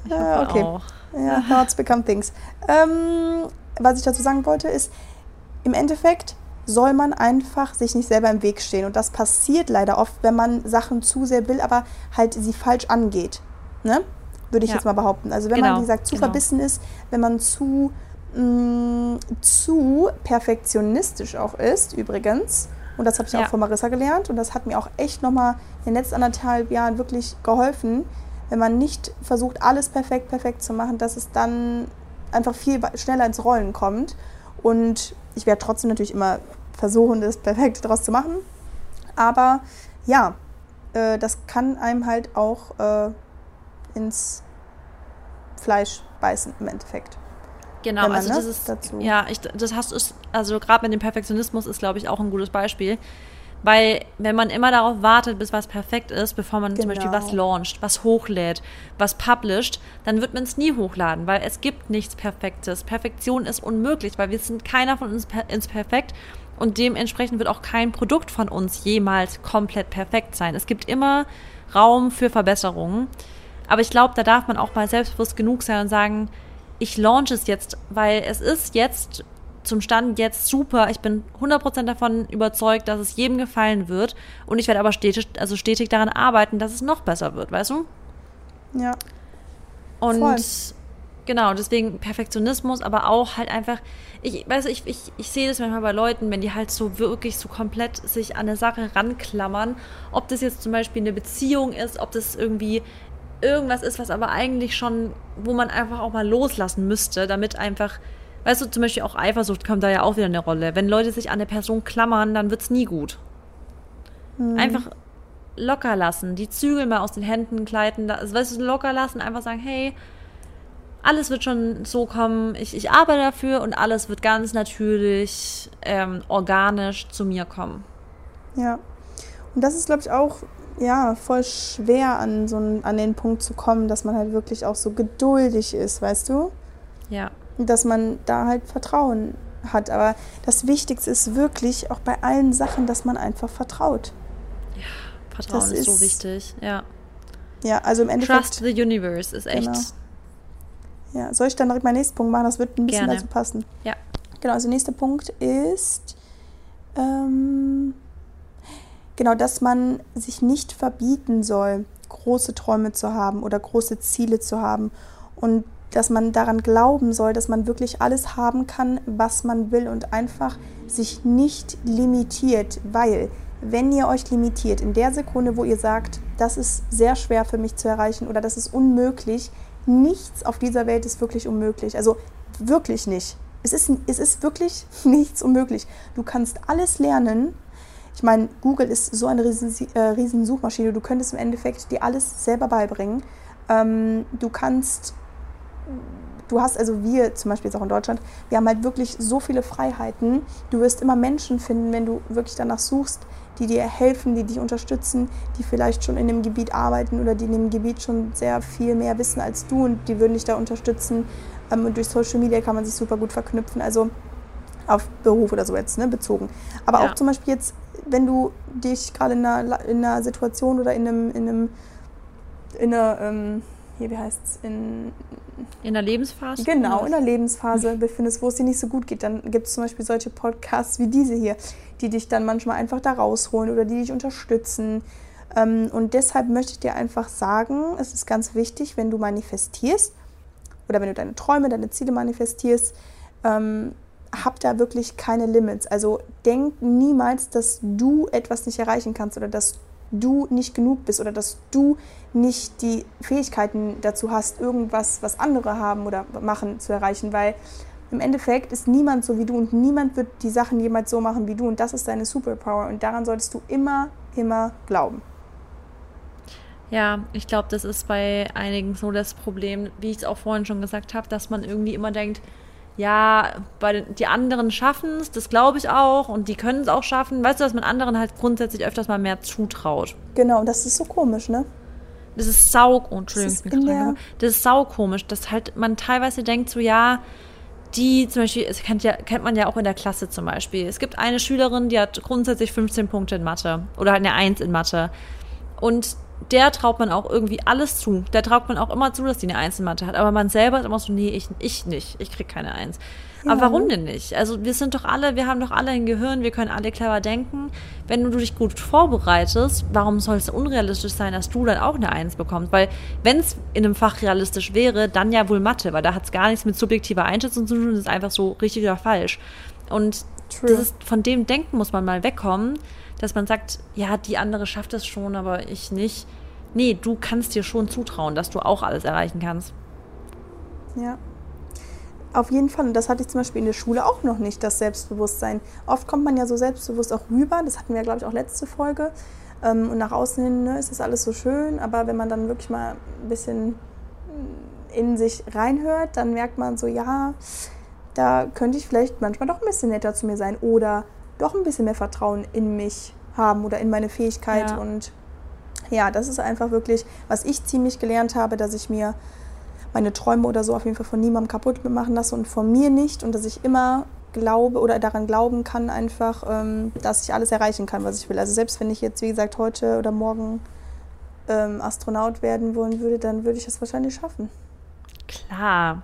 Ja, okay. Auch. Ja, thoughts become things. Ähm, was ich dazu sagen wollte, ist, im Endeffekt soll man einfach sich nicht selber im Weg stehen. Und das passiert leider oft, wenn man Sachen zu sehr will, aber halt sie falsch angeht. Ne? Würde ich ja. jetzt mal behaupten. Also wenn genau. man, wie gesagt, zu genau. verbissen ist, wenn man zu, mh, mm, zu perfektionistisch auch ist, übrigens, und das habe ich ja. auch von Marissa gelernt. Und das hat mir auch echt nochmal in den letzten anderthalb Jahren wirklich geholfen, wenn man nicht versucht, alles perfekt, perfekt zu machen, dass es dann einfach viel schneller ins Rollen kommt. Und ich werde trotzdem natürlich immer versuchen, das Perfekte daraus zu machen. Aber ja, äh, das kann einem halt auch äh, ins Fleisch beißen im Endeffekt. Genau, also das ist dazu. ja, ich, das hast du, also gerade mit dem Perfektionismus ist, glaube ich, auch ein gutes Beispiel. Weil wenn man immer darauf wartet, bis was perfekt ist, bevor man genau. zum Beispiel was genau. launcht, was hochlädt, was published, dann wird man es nie hochladen, weil es gibt nichts Perfektes. Perfektion ist unmöglich, weil wir sind keiner von uns per ins perfekt und dementsprechend wird auch kein Produkt von uns jemals komplett perfekt sein. Es gibt immer Raum für Verbesserungen. Aber ich glaube, da darf man auch mal selbstbewusst genug sein und sagen, ich launch es jetzt, weil es ist jetzt zum Stand jetzt super. Ich bin 100% davon überzeugt, dass es jedem gefallen wird. Und ich werde aber stetig, also stetig daran arbeiten, dass es noch besser wird, weißt du? Ja. Und Voll. genau, deswegen Perfektionismus, aber auch halt einfach, ich weiß, ich, ich, ich sehe das manchmal bei Leuten, wenn die halt so wirklich so komplett sich an eine Sache ranklammern, ob das jetzt zum Beispiel eine Beziehung ist, ob das irgendwie irgendwas ist, was aber eigentlich schon, wo man einfach auch mal loslassen müsste, damit einfach, weißt du, zum Beispiel auch Eifersucht kommt da ja auch wieder eine Rolle. Wenn Leute sich an eine Person klammern, dann wird es nie gut. Mhm. Einfach locker lassen, die Zügel mal aus den Händen gleiten, also, weißt du, locker lassen, einfach sagen, hey, alles wird schon so kommen, ich, ich arbeite dafür und alles wird ganz natürlich, ähm, organisch zu mir kommen. Ja. Und das ist, glaube ich, auch ja, voll schwer an, so einen, an den Punkt zu kommen, dass man halt wirklich auch so geduldig ist, weißt du? Ja. Dass man da halt Vertrauen hat. Aber das Wichtigste ist wirklich auch bei allen Sachen, dass man einfach vertraut. Ja, Vertrauen ist, ist so wichtig, ja. Ja, also im Endeffekt. Trust the Universe ist echt. Genau. Ja, soll ich dann direkt meinen nächsten Punkt machen? Das wird ein bisschen Gerne. dazu passen. Ja. Genau, also der nächste Punkt ist. Ähm, genau, dass man sich nicht verbieten soll, große Träume zu haben oder große Ziele zu haben und dass man daran glauben soll, dass man wirklich alles haben kann, was man will und einfach sich nicht limitiert, weil wenn ihr euch limitiert, in der Sekunde, wo ihr sagt, das ist sehr schwer für mich zu erreichen oder das ist unmöglich, nichts auf dieser Welt ist wirklich unmöglich. Also wirklich nicht. Es ist, es ist wirklich [LAUGHS] nichts unmöglich. Du kannst alles lernen. Ich meine, Google ist so eine riesen, äh, riesen Suchmaschine. Du könntest im Endeffekt dir alles selber beibringen. Ähm, du kannst du hast also wir zum Beispiel jetzt auch in Deutschland, wir haben halt wirklich so viele Freiheiten. Du wirst immer Menschen finden, wenn du wirklich danach suchst, die dir helfen, die dich unterstützen, die vielleicht schon in dem Gebiet arbeiten oder die in dem Gebiet schon sehr viel mehr wissen als du und die würden dich da unterstützen. Ähm, und durch Social Media kann man sich super gut verknüpfen, also auf Beruf oder so jetzt ne, bezogen. Aber ja. auch zum Beispiel jetzt, wenn du dich gerade in einer, in einer Situation oder in einem, in einem in einer, ähm, hier, wie heißt es, in, in der Lebensphase? Genau, in der Lebensphase befindest, wo es dir nicht so gut geht. Dann gibt es zum Beispiel solche Podcasts wie diese hier, die dich dann manchmal einfach da rausholen oder die dich unterstützen. Ähm, und deshalb möchte ich dir einfach sagen, es ist ganz wichtig, wenn du manifestierst oder wenn du deine Träume, deine Ziele manifestierst, ähm, hab da wirklich keine Limits. Also denk niemals, dass du etwas nicht erreichen kannst oder dass du nicht genug bist oder dass du nicht die Fähigkeiten dazu hast, irgendwas, was andere haben oder machen, zu erreichen, weil im Endeffekt ist niemand so wie du und niemand wird die Sachen jemals so machen wie du und das ist deine Superpower und daran solltest du immer, immer glauben. Ja, ich glaube, das ist bei einigen so das Problem, wie ich es auch vorhin schon gesagt habe, dass man irgendwie immer denkt, ja, bei den, die anderen schaffen es, das glaube ich auch, und die können es auch schaffen. Weißt du, dass man anderen halt grundsätzlich öfters mal mehr zutraut. Genau, das ist so komisch, ne? Das ist sau, oh, Entschuldigung, das ist, der... das ist sau komisch, dass halt man teilweise denkt so, ja, die zum Beispiel, es kennt, ja, kennt man ja auch in der Klasse zum Beispiel. Es gibt eine Schülerin, die hat grundsätzlich 15 Punkte in Mathe oder halt eine 1 in Mathe. Und der traut man auch irgendwie alles zu. Der traut man auch immer zu, dass die eine Eins in Mathe hat. Aber man selber ist immer so, nee, ich, ich nicht. Ich krieg keine Eins. Ja. Aber warum denn nicht? Also wir sind doch alle, wir haben doch alle ein Gehirn, wir können alle clever denken. Wenn du dich gut vorbereitest, warum soll es unrealistisch sein, dass du dann auch eine Eins bekommst? Weil wenn es in einem Fach realistisch wäre, dann ja wohl Mathe, weil da hat es gar nichts mit subjektiver Einschätzung zu tun, das ist einfach so richtig oder falsch. Und ist, von dem Denken muss man mal wegkommen dass man sagt, ja, die andere schafft es schon, aber ich nicht. Nee, du kannst dir schon zutrauen, dass du auch alles erreichen kannst. Ja. Auf jeden Fall. Und das hatte ich zum Beispiel in der Schule auch noch nicht, das Selbstbewusstsein. Oft kommt man ja so selbstbewusst auch rüber. Das hatten wir, glaube ich, auch letzte Folge. Ähm, und nach außen hin ne, ist das alles so schön. Aber wenn man dann wirklich mal ein bisschen in sich reinhört, dann merkt man so, ja, da könnte ich vielleicht manchmal doch ein bisschen netter zu mir sein. Oder doch ein bisschen mehr Vertrauen in mich haben oder in meine Fähigkeit. Ja. Und ja, das ist einfach wirklich, was ich ziemlich gelernt habe, dass ich mir meine Träume oder so auf jeden Fall von niemandem kaputt machen lasse und von mir nicht und dass ich immer glaube oder daran glauben kann einfach, ähm, dass ich alles erreichen kann, was ich will. Also selbst wenn ich jetzt, wie gesagt, heute oder morgen ähm, Astronaut werden wollen würde, dann würde ich es wahrscheinlich schaffen. Klar.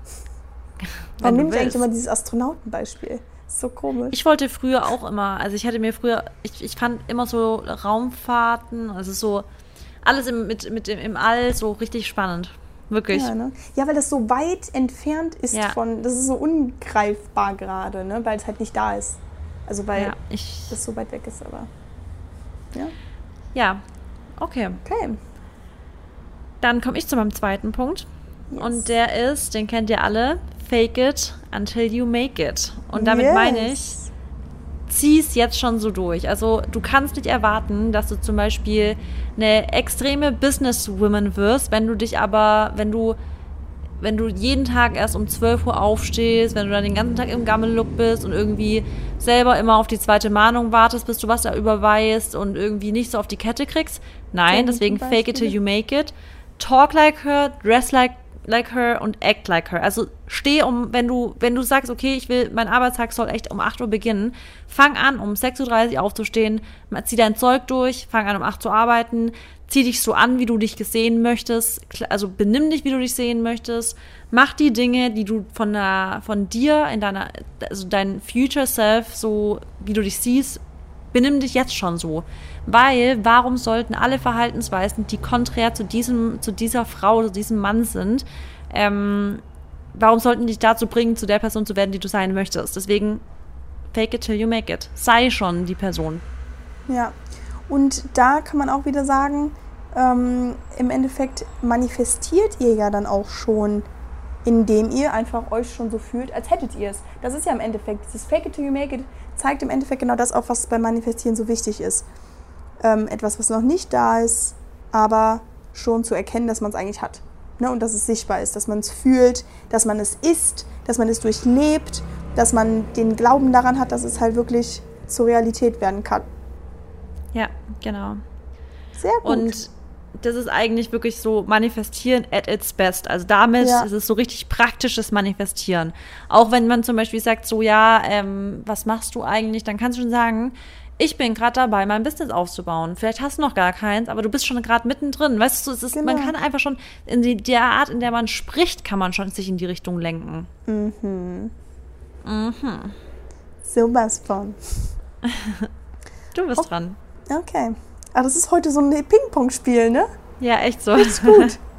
[LAUGHS] Warum ich eigentlich immer dieses Astronautenbeispiel? So komisch. Ich wollte früher auch immer, also ich hatte mir früher, ich, ich fand immer so Raumfahrten, also so alles im, mit, mit im, im All so richtig spannend. Wirklich. Ja, ne? ja, weil das so weit entfernt ist ja. von, das ist so ungreifbar gerade, ne? weil es halt nicht da ist. Also weil ja, ich, das so weit weg ist, aber. Ja. Ja, okay. Okay. Dann komme ich zu meinem zweiten Punkt. Yes. Und der ist, den kennt ihr alle, fake it until you make it. Und damit yes. meine ich, zieh es jetzt schon so durch. Also du kannst nicht erwarten, dass du zum Beispiel eine extreme Businesswoman wirst, wenn du dich aber, wenn du wenn du jeden Tag erst um 12 Uhr aufstehst, wenn du dann den ganzen Tag im Gammellook bist und irgendwie selber immer auf die zweite Mahnung wartest, bis du was da überweist und irgendwie nicht so auf die Kette kriegst. Nein, deswegen fake it till you make it. Talk like her, dress like like her und act like her. Also steh um, wenn du, wenn du sagst, okay, ich will, mein Arbeitstag soll echt um 8 Uhr beginnen, fang an, um 6.30 Uhr aufzustehen, zieh dein Zeug durch, fang an, um 8 Uhr zu arbeiten, zieh dich so an, wie du dich gesehen möchtest, also benimm dich, wie du dich sehen möchtest, mach die Dinge, die du von der, von dir in deiner, also dein Future Self, so wie du dich siehst, benimm dich jetzt schon so. Weil, warum sollten alle Verhaltensweisen, die konträr zu, diesem, zu dieser Frau, zu diesem Mann sind, ähm, warum sollten dich dazu bringen, zu der Person zu werden, die du sein möchtest? Deswegen, fake it till you make it. Sei schon die Person. Ja, und da kann man auch wieder sagen, ähm, im Endeffekt manifestiert ihr ja dann auch schon, indem ihr einfach euch schon so fühlt, als hättet ihr es. Das ist ja im Endeffekt, dieses Fake it till you make it zeigt im Endeffekt genau das auf, was beim Manifestieren so wichtig ist. Ähm, etwas, was noch nicht da ist, aber schon zu erkennen, dass man es eigentlich hat. Ne? Und dass es sichtbar ist, dass man es fühlt, dass man es ist, dass man es durchlebt, dass man den Glauben daran hat, dass es halt wirklich zur Realität werden kann. Ja, genau. Sehr gut. Und das ist eigentlich wirklich so Manifestieren at its best. Also damit Ja. ist es so richtig praktisches Manifestieren. Auch wenn man zum Beispiel sagt, so ja, ähm, was machst du eigentlich? Dann kannst du schon sagen, ich bin gerade dabei, mein Business aufzubauen. Vielleicht hast du noch gar keins, aber du bist schon gerade mittendrin. Weißt du, es ist, man Genau. kann einfach schon in die, der Art, in der man spricht, kann man schon sich in die Richtung lenken. Sowas von. [LAUGHS] Du bist dran. Okay. Ah, das ist heute so ein Ping-Pong-Spiel, ne? Ja, echt so. Ist gut. [LAUGHS]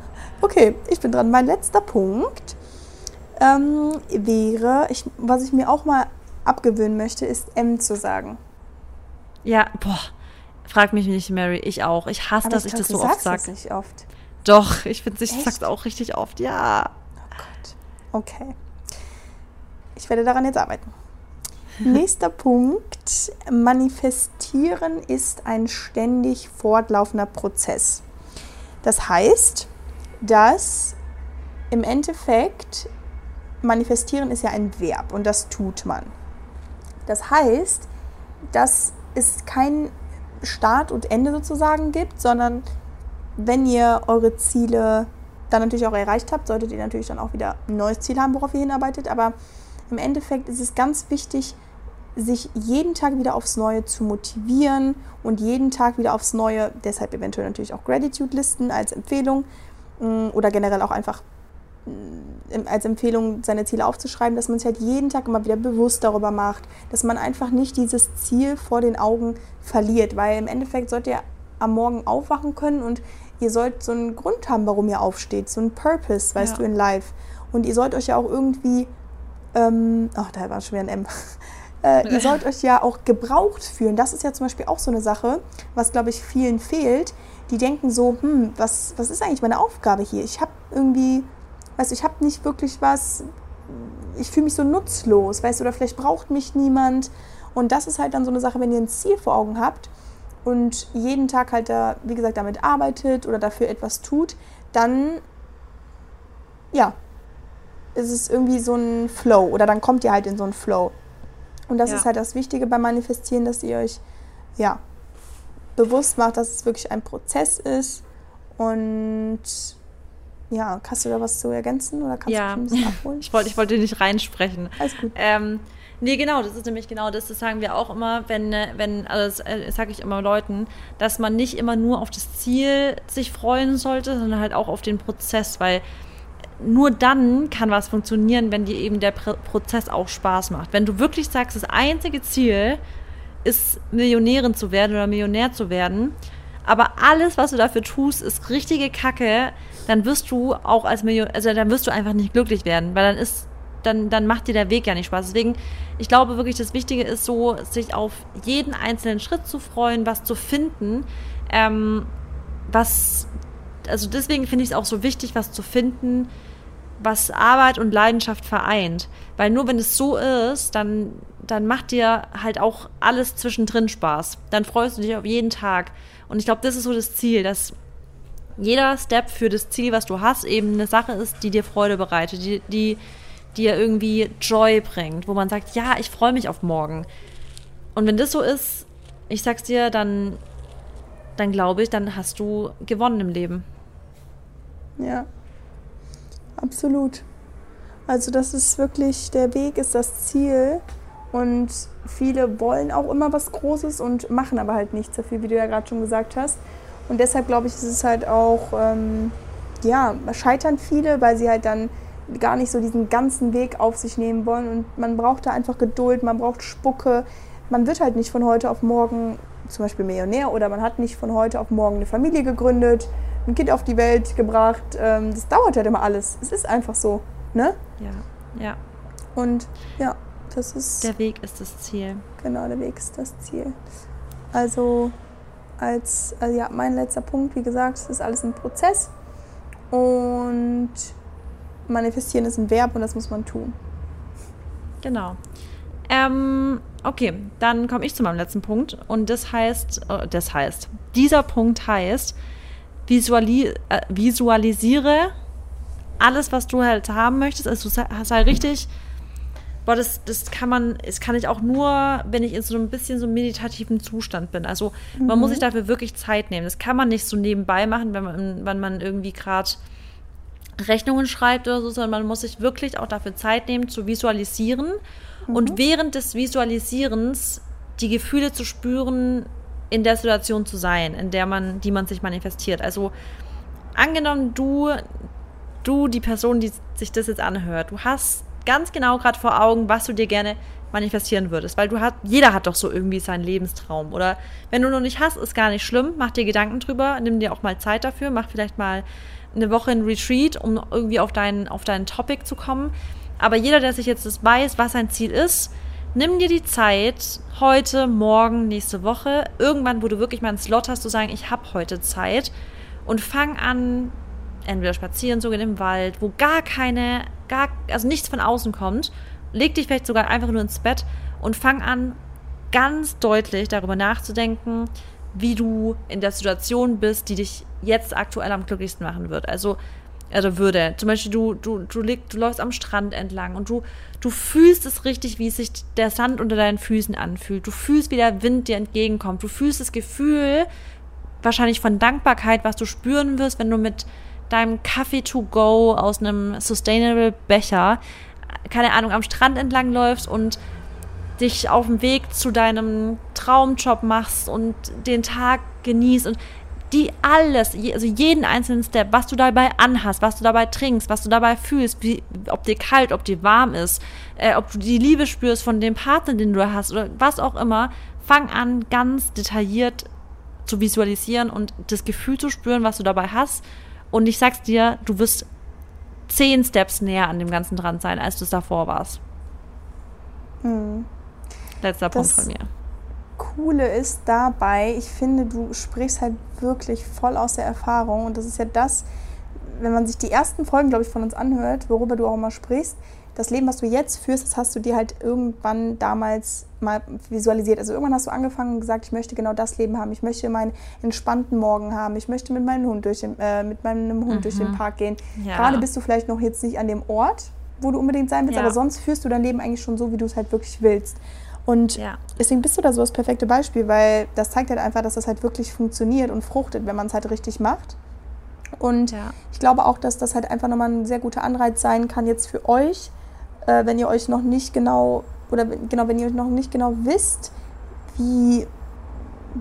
Okay, ich bin dran. Mein letzter Punkt ähm, wäre, ich, was ich mir auch mal abgewöhnen möchte, ist M zu sagen. Ja, boah. Frag mich nicht, Mary. Ich auch. Ich hasse, Aber dass ich, glaub, das so oft sagst das sag. nicht oft. Doch, ich finde, ich Echt? sag's auch richtig oft. Ja. Okay. Ich werde daran jetzt arbeiten. [LAUGHS] Nächster Punkt. Manifestieren ist ein ständig fortlaufender Prozess. Das heißt, dass im Endeffekt manifestieren ist ja ein Verb und das tut man. Das heißt, dass es kein Start und Ende sozusagen gibt, sondern wenn ihr eure Ziele dann natürlich auch erreicht habt, solltet ihr natürlich dann auch wieder ein neues Ziel haben, worauf ihr hinarbeitet. Aber im Endeffekt ist es ganz wichtig, sich jeden Tag wieder aufs Neue zu motivieren und jeden Tag wieder aufs Neue, deshalb eventuell natürlich auch Gratitude-Listen als Empfehlung mm, oder generell auch einfach als Empfehlung, seine Ziele aufzuschreiben, dass man sich halt jeden Tag immer wieder bewusst darüber macht, dass man einfach nicht dieses Ziel vor den Augen verliert, weil im Endeffekt sollt ihr am Morgen aufwachen können und ihr sollt so einen Grund haben, warum ihr aufsteht, so einen Purpose, weißt Ja. du, in Life. Und ihr sollt euch ja auch irgendwie, ähm, ach, da war schon wieder ein M. [LAUGHS] Äh, ihr [LAUGHS] sollt euch ja auch gebraucht fühlen. Das ist ja zum Beispiel auch so eine Sache, was, glaube ich, vielen fehlt. Die denken so, hm, was, was ist eigentlich meine Aufgabe hier? Ich habe irgendwie, weißt du, ich habe nicht wirklich was, ich fühle mich so nutzlos, weißt du, oder vielleicht braucht mich niemand. Und das ist halt dann so eine Sache, wenn ihr ein Ziel vor Augen habt und jeden Tag halt da, wie gesagt, damit arbeitet oder dafür etwas tut, dann, ja, ist es irgendwie so ein Flow oder dann kommt ihr halt in so einen Flow. Und das Ja. ist halt das Wichtige beim Manifestieren, dass ihr euch, ja, bewusst macht, dass es wirklich ein Prozess ist und ja, hast du da was zu ergänzen oder kannst Ja. du ein bisschen abholen? [LAUGHS] Ich wollte, ich wollte nicht reinsprechen. Alles gut. Ähm, nee, genau, das ist nämlich genau das, das sagen wir auch immer, wenn, äh, wenn also das äh, sage ich immer Leuten, dass man nicht immer nur auf das Ziel sich freuen sollte, sondern halt auch auf den Prozess, weil nur dann kann was funktionieren, wenn dir eben der Pr Prozess auch Spaß macht. Wenn du wirklich sagst, das einzige Ziel ist, Millionärin zu werden oder Millionär zu werden, aber alles, was du dafür tust, ist richtige Kacke, dann wirst du auch als Millionär, also dann wirst du einfach nicht glücklich werden, weil dann ist, dann, dann macht dir der Weg ja nicht Spaß. Deswegen, ich glaube wirklich, das Wichtige ist so, sich auf jeden einzelnen Schritt zu freuen, was zu finden, ähm, was, also deswegen finde ich es auch so wichtig, was zu finden, was Arbeit und Leidenschaft vereint. Weil nur wenn es so ist, dann, dann macht dir halt auch alles zwischendrin Spaß. Dann freust du dich auf jeden Tag. Und ich glaube, das ist so das Ziel, dass jeder Step für das Ziel, was du hast, eben eine Sache ist, die dir Freude bereitet, die, die dir irgendwie Joy bringt, wo man sagt, ja, ich freue mich auf morgen. Und wenn das so ist, ich sag's dir, dann, dann glaube ich, dann hast du gewonnen im Leben. Ja, absolut. Also das ist wirklich, der Weg ist das Ziel und viele wollen auch immer was Großes und machen aber halt nichts dafür, wie du ja gerade schon gesagt hast. Und deshalb glaube ich, ist es halt auch, ähm, ja, scheitern viele, weil sie halt dann gar nicht so diesen ganzen Weg auf sich nehmen wollen und man braucht da einfach Geduld, man braucht Spucke. Man wird halt nicht von heute auf morgen zum Beispiel Millionär oder man hat nicht von heute auf morgen eine Familie gegründet, ein Kind auf die Welt gebracht. Ähm, das dauert halt immer alles. Es ist einfach so, ne? Ja, ja. Und ja, das ist. Der Weg ist das Ziel. Genau, der Weg ist das Ziel. Also, als, also ja, mein letzter Punkt, wie gesagt, es ist alles ein Prozess. Und manifestieren ist ein Verb und das muss man tun. Genau. Ähm, okay, dann komme ich zu meinem letzten Punkt. Und das heißt, äh, das heißt, dieser Punkt heißt, visuali äh, visualisiere alles, was du halt haben möchtest. Also sei, sei richtig, boah, das, das kann man, das kann ich auch nur, wenn ich in so ein bisschen so meditativen Zustand bin. Also man muss sich dafür wirklich Zeit nehmen. Das kann man nicht so nebenbei machen, wenn man, wenn man irgendwie gerade Rechnungen schreibt oder so, sondern man muss sich wirklich auch dafür Zeit nehmen, zu visualisieren und während des Visualisierens die Gefühle zu spüren, in der Situation zu sein, in der man, die man sich manifestiert. Also angenommen, du, du, die Person, die sich das jetzt anhört, du hast ganz genau gerade vor Augen, was du dir gerne manifestieren würdest, weil du hast, jeder hat doch so irgendwie seinen Lebenstraum. Oder wenn du noch nicht hast, ist gar nicht schlimm, mach dir Gedanken drüber, nimm dir auch mal Zeit dafür, mach vielleicht mal eine Woche in Retreat, um irgendwie auf deinen, auf deinen Topic zu kommen. Aber jeder, der sich jetzt das weiß, was sein Ziel ist, nimm dir die Zeit, heute, morgen, nächste Woche, irgendwann, wo du wirklich mal einen Slot hast, zu sagen, ich habe heute Zeit und fang an, entweder spazieren gehen im Wald, wo gar keine, gar, also nichts von außen kommt, leg dich vielleicht sogar einfach nur ins Bett und fang an, ganz deutlich darüber nachzudenken, wie du in der Situation bist, die dich jetzt aktuell am glücklichsten machen wird. Also, also würde. Zum Beispiel, du, du, du, lieg, du läufst am Strand entlang und du, du fühlst es richtig, wie sich der Sand unter deinen Füßen anfühlt. Du fühlst, wie der Wind dir entgegenkommt. Du fühlst das Gefühl, wahrscheinlich von Dankbarkeit, was du spüren wirst, wenn du mit deinem Kaffee to go aus einem Sustainable Becher, keine Ahnung, am Strand entlang läufst und dich auf dem Weg zu deinem Traumjob machst und den Tag genießt und die alles, also jeden einzelnen Step, was du dabei anhast, was du dabei trinkst, was du dabei fühlst, wie, ob dir kalt, ob dir warm ist, äh, ob du die Liebe spürst von dem Partner, den du hast oder was auch immer, fang an, ganz detailliert zu visualisieren und das Gefühl zu spüren, was du dabei hast. Und ich sag's dir, du wirst zehn Steps näher an dem Ganzen dran sein, als du es davor warst. Hm. Letzter Das- Punkt von mir. Coole ist dabei, ich finde, du sprichst halt wirklich voll aus der Erfahrung. Und das ist ja das, wenn man sich die ersten Folgen, glaube ich, von uns anhört, worüber du auch immer sprichst, das Leben, was du jetzt führst, das hast du dir halt irgendwann damals mal visualisiert. Also irgendwann hast du angefangen und gesagt, ich möchte genau das Leben haben. Ich möchte meinen entspannten Morgen haben. Ich möchte mit meinem Hund durch den, äh, mit meinem Hund durch den Park gehen. Ja. Gerade bist du vielleicht noch jetzt nicht an dem Ort, wo du unbedingt sein willst, Ja. aber sonst führst du dein Leben eigentlich schon so, wie du es halt wirklich willst. Und Ja. deswegen bist du da so das perfekte Beispiel, weil das zeigt halt einfach, dass das halt wirklich funktioniert und fruchtet, wenn man es halt richtig macht. Und Ja. ich glaube auch, dass das halt einfach nochmal ein sehr guter Anreiz sein kann jetzt für euch, äh, wenn ihr euch noch nicht genau, oder genau, wenn ihr euch noch nicht genau wisst, wie,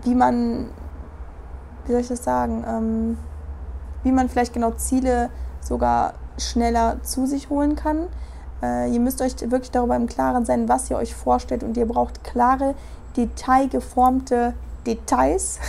wie man, wie soll ich das sagen, ähm, wie man vielleicht genau Ziele sogar schneller zu sich holen kann. Äh, ihr müsst euch wirklich darüber im Klaren sein, was ihr euch vorstellt und ihr braucht klare, detailgeformte Details,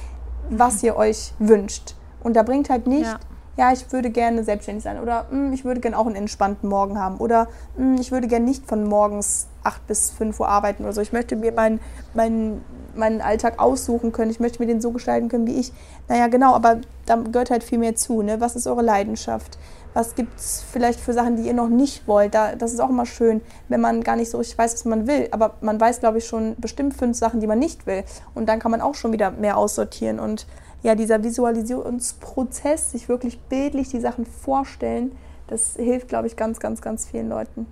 [LAUGHS] was ihr euch wünscht. Und da bringt halt nicht, Ja. Ja, ich würde gerne selbstständig sein oder "Mm, ich würde gerne auch einen entspannten Morgen haben oder "Mm, ich würde gerne nicht von morgens 8 bis 5 Uhr arbeiten oder so. Ich möchte mir meinen meinen meinen Alltag aussuchen können. Ich möchte mir den so gestalten können wie ich. Naja, genau, aber da gehört halt viel mehr zu. Ne? Was ist eure Leidenschaft? Was gibt es vielleicht für Sachen, die ihr noch nicht wollt? Da, das ist auch immer schön, wenn man gar nicht so richtig weiß, was man will. Aber man weiß, glaube ich, schon bestimmt fünf Sachen, die man nicht will. Und dann kann man auch schon wieder mehr aussortieren. Und ja, dieser Visualisierungsprozess, sich wirklich bildlich die Sachen vorstellen, das hilft, glaube ich, ganz, ganz, ganz vielen Leuten.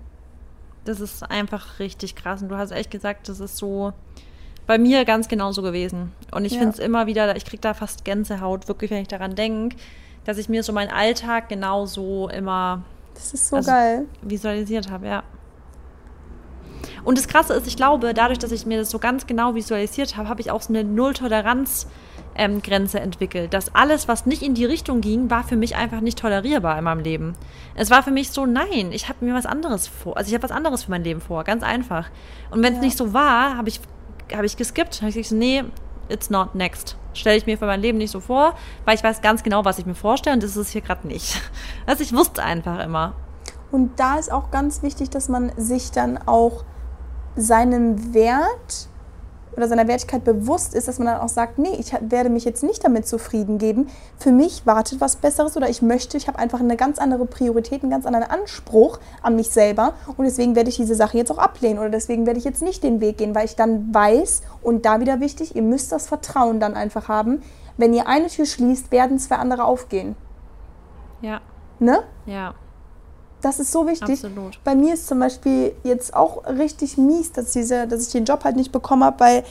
Das ist einfach richtig krass. Und du hast echt gesagt, das ist so bei mir ganz genauso gewesen. Und ich Ja. finde es immer wieder, ich kriege da fast Gänsehaut, wirklich, wenn ich daran denke, dass ich mir so meinen Alltag genauso immer Das ist so Also- geil. visualisiert habe, ja. Und das Krasse ist, ich glaube, dadurch, dass ich mir das so ganz genau visualisiert habe, habe ich auch so eine Null-Toleranz-Grenze entwickelt. Dass alles, was nicht in die Richtung ging, war für mich einfach nicht tolerierbar in meinem Leben. Es war für mich so, nein, ich habe mir was anderes vor. Also ich habe was anderes für mein Leben vor, ganz einfach. Und wenn es Ja. nicht so war, habe ich, habe ich geskippt. Habe ich gesagt, nee, it's not next. Stelle ich mir für mein Leben nicht so vor, weil ich weiß ganz genau, was ich mir vorstelle und das ist es hier gerade nicht. [LAUGHS] Also ich wusste einfach immer. Und da ist auch ganz wichtig, dass man sich dann auch seinem Wert oder seiner Wertigkeit bewusst ist, dass man dann auch sagt, nee, ich werde mich jetzt nicht damit zufrieden geben. Für mich wartet was Besseres oder ich möchte, ich habe einfach eine ganz andere Priorität, einen ganz anderen Anspruch an mich selber und deswegen werde ich diese Sache jetzt auch ablehnen oder deswegen werde ich jetzt nicht den Weg gehen, weil ich dann weiß und da wieder wichtig, ihr müsst das Vertrauen dann einfach haben. Wenn ihr eine Tür schließt, werden zwei andere aufgehen. Ja. Ne? Ja. Das ist so wichtig. Absolut. Bei mir ist zum Beispiel jetzt auch richtig mies, dass, diese, dass ich den Job halt nicht bekommen habe, weil,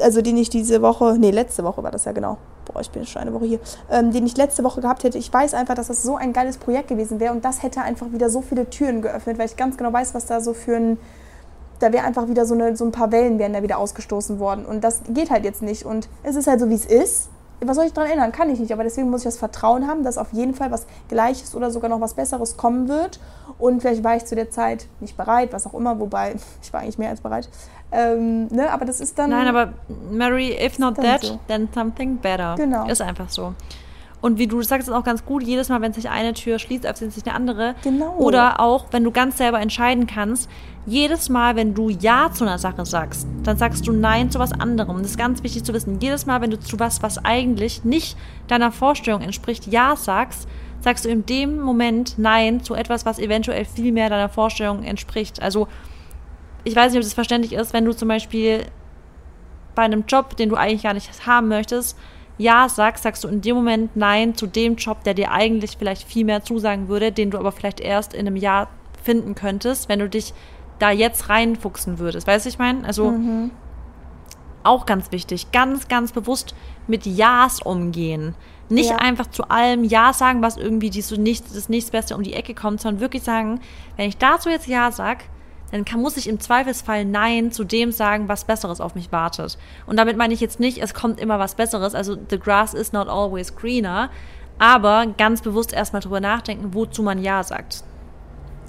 also den ich diese Woche, nee, letzte Woche war das ja genau. Boah, ich bin schon eine Woche hier. Ähm, den ich letzte Woche gehabt hätte. Ich weiß einfach, dass das so ein geiles Projekt gewesen wäre und das hätte einfach wieder so viele Türen geöffnet, weil ich ganz genau weiß, was da so für ein. Da wäre einfach wieder so, eine, so ein paar Wellen wären da wieder ausgestoßen worden. Und das geht halt jetzt nicht. Und es ist halt so, wie es ist was soll ich daran ändern? Kann ich nicht. Aber deswegen muss ich das Vertrauen haben, dass auf jeden Fall was Gleiches oder sogar noch was Besseres kommen wird. Und vielleicht war ich zu der Zeit nicht bereit, was auch immer, wobei [LAUGHS] ich war eigentlich mehr als bereit. Ähm, ne? Aber das ist dann. Nein, aber Mary, if not that, so. then something better. Genau. Ist einfach so. Und wie du sagst, ist auch ganz gut, jedes Mal, wenn sich eine Tür schließt, öffnet sich eine andere. Genau. Oder auch, wenn du ganz selber entscheiden kannst, jedes Mal, wenn du Ja zu einer Sache sagst, dann sagst du Nein zu was anderem. Das ist ganz wichtig zu wissen. Jedes Mal, wenn du zu was, was eigentlich nicht deiner Vorstellung entspricht, Ja sagst, sagst du in dem Moment Nein zu etwas, was eventuell viel mehr deiner Vorstellung entspricht. Also, ich weiß nicht, ob das verständlich ist, wenn du zum Beispiel bei einem Job, den du eigentlich gar nicht haben möchtest, ja sagst, sagst du in dem Moment Nein zu dem Job, der dir eigentlich vielleicht viel mehr zusagen würde, den du aber vielleicht erst in einem Jahr finden könntest, wenn du dich da jetzt reinfuchsen würdest. Weißt du, ich meine? Also mhm. auch ganz wichtig, ganz, ganz bewusst mit Ja's umgehen. Nicht ja. einfach zu allem Ja sagen, was irgendwie die so nicht, das nächstbeste um die Ecke kommt, sondern wirklich sagen, wenn ich dazu jetzt Ja sag, dann kann, muss ich im Zweifelsfall Nein zu dem sagen, was Besseres auf mich wartet. Und damit meine ich jetzt nicht, es kommt immer was Besseres, also the grass is not always greener, aber ganz bewusst erstmal drüber nachdenken, wozu man Ja sagt.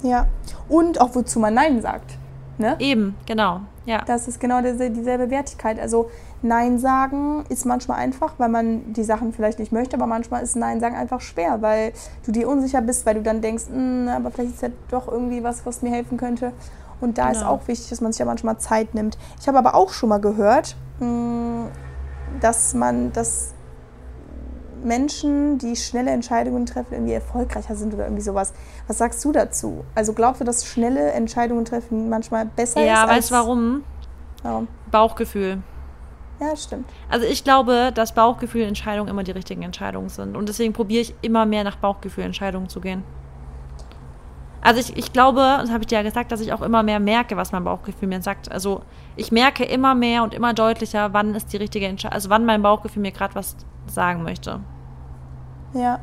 Ja, und auch wozu man Nein sagt. Ne? Eben, genau. Ja. Das ist genau dieselbe Wertigkeit. Also Nein sagen ist manchmal einfach, weil man die Sachen vielleicht nicht möchte, aber manchmal ist Nein sagen einfach schwer, weil du dir unsicher bist, weil du dann denkst, hm, aber vielleicht ist ja doch irgendwie was, was mir helfen könnte. Und da genau. ist auch wichtig, dass man sich ja manchmal Zeit nimmt. Ich habe aber auch schon mal gehört, hm, dass man das Menschen, die schnelle Entscheidungen treffen, irgendwie erfolgreicher sind oder irgendwie sowas. Was sagst du dazu? Also glaubst du, dass schnelle Entscheidungen treffen manchmal besser ja, ist? Ja, weißt du warum? Warum? Bauchgefühl. Ja, stimmt. Also ich glaube, dass Bauchgefühl-Entscheidungen immer die richtigen Entscheidungen sind. Und deswegen probiere ich immer mehr nach Bauchgefühl-Entscheidungen zu gehen. Also ich, ich glaube, das habe ich dir ja gesagt, dass ich auch immer mehr merke, was mein Bauchgefühl mir sagt. Also ich merke immer mehr und immer deutlicher, wann ist die richtige Entscheidung, also wann mein Bauchgefühl mir gerade was sagen möchte. Ja.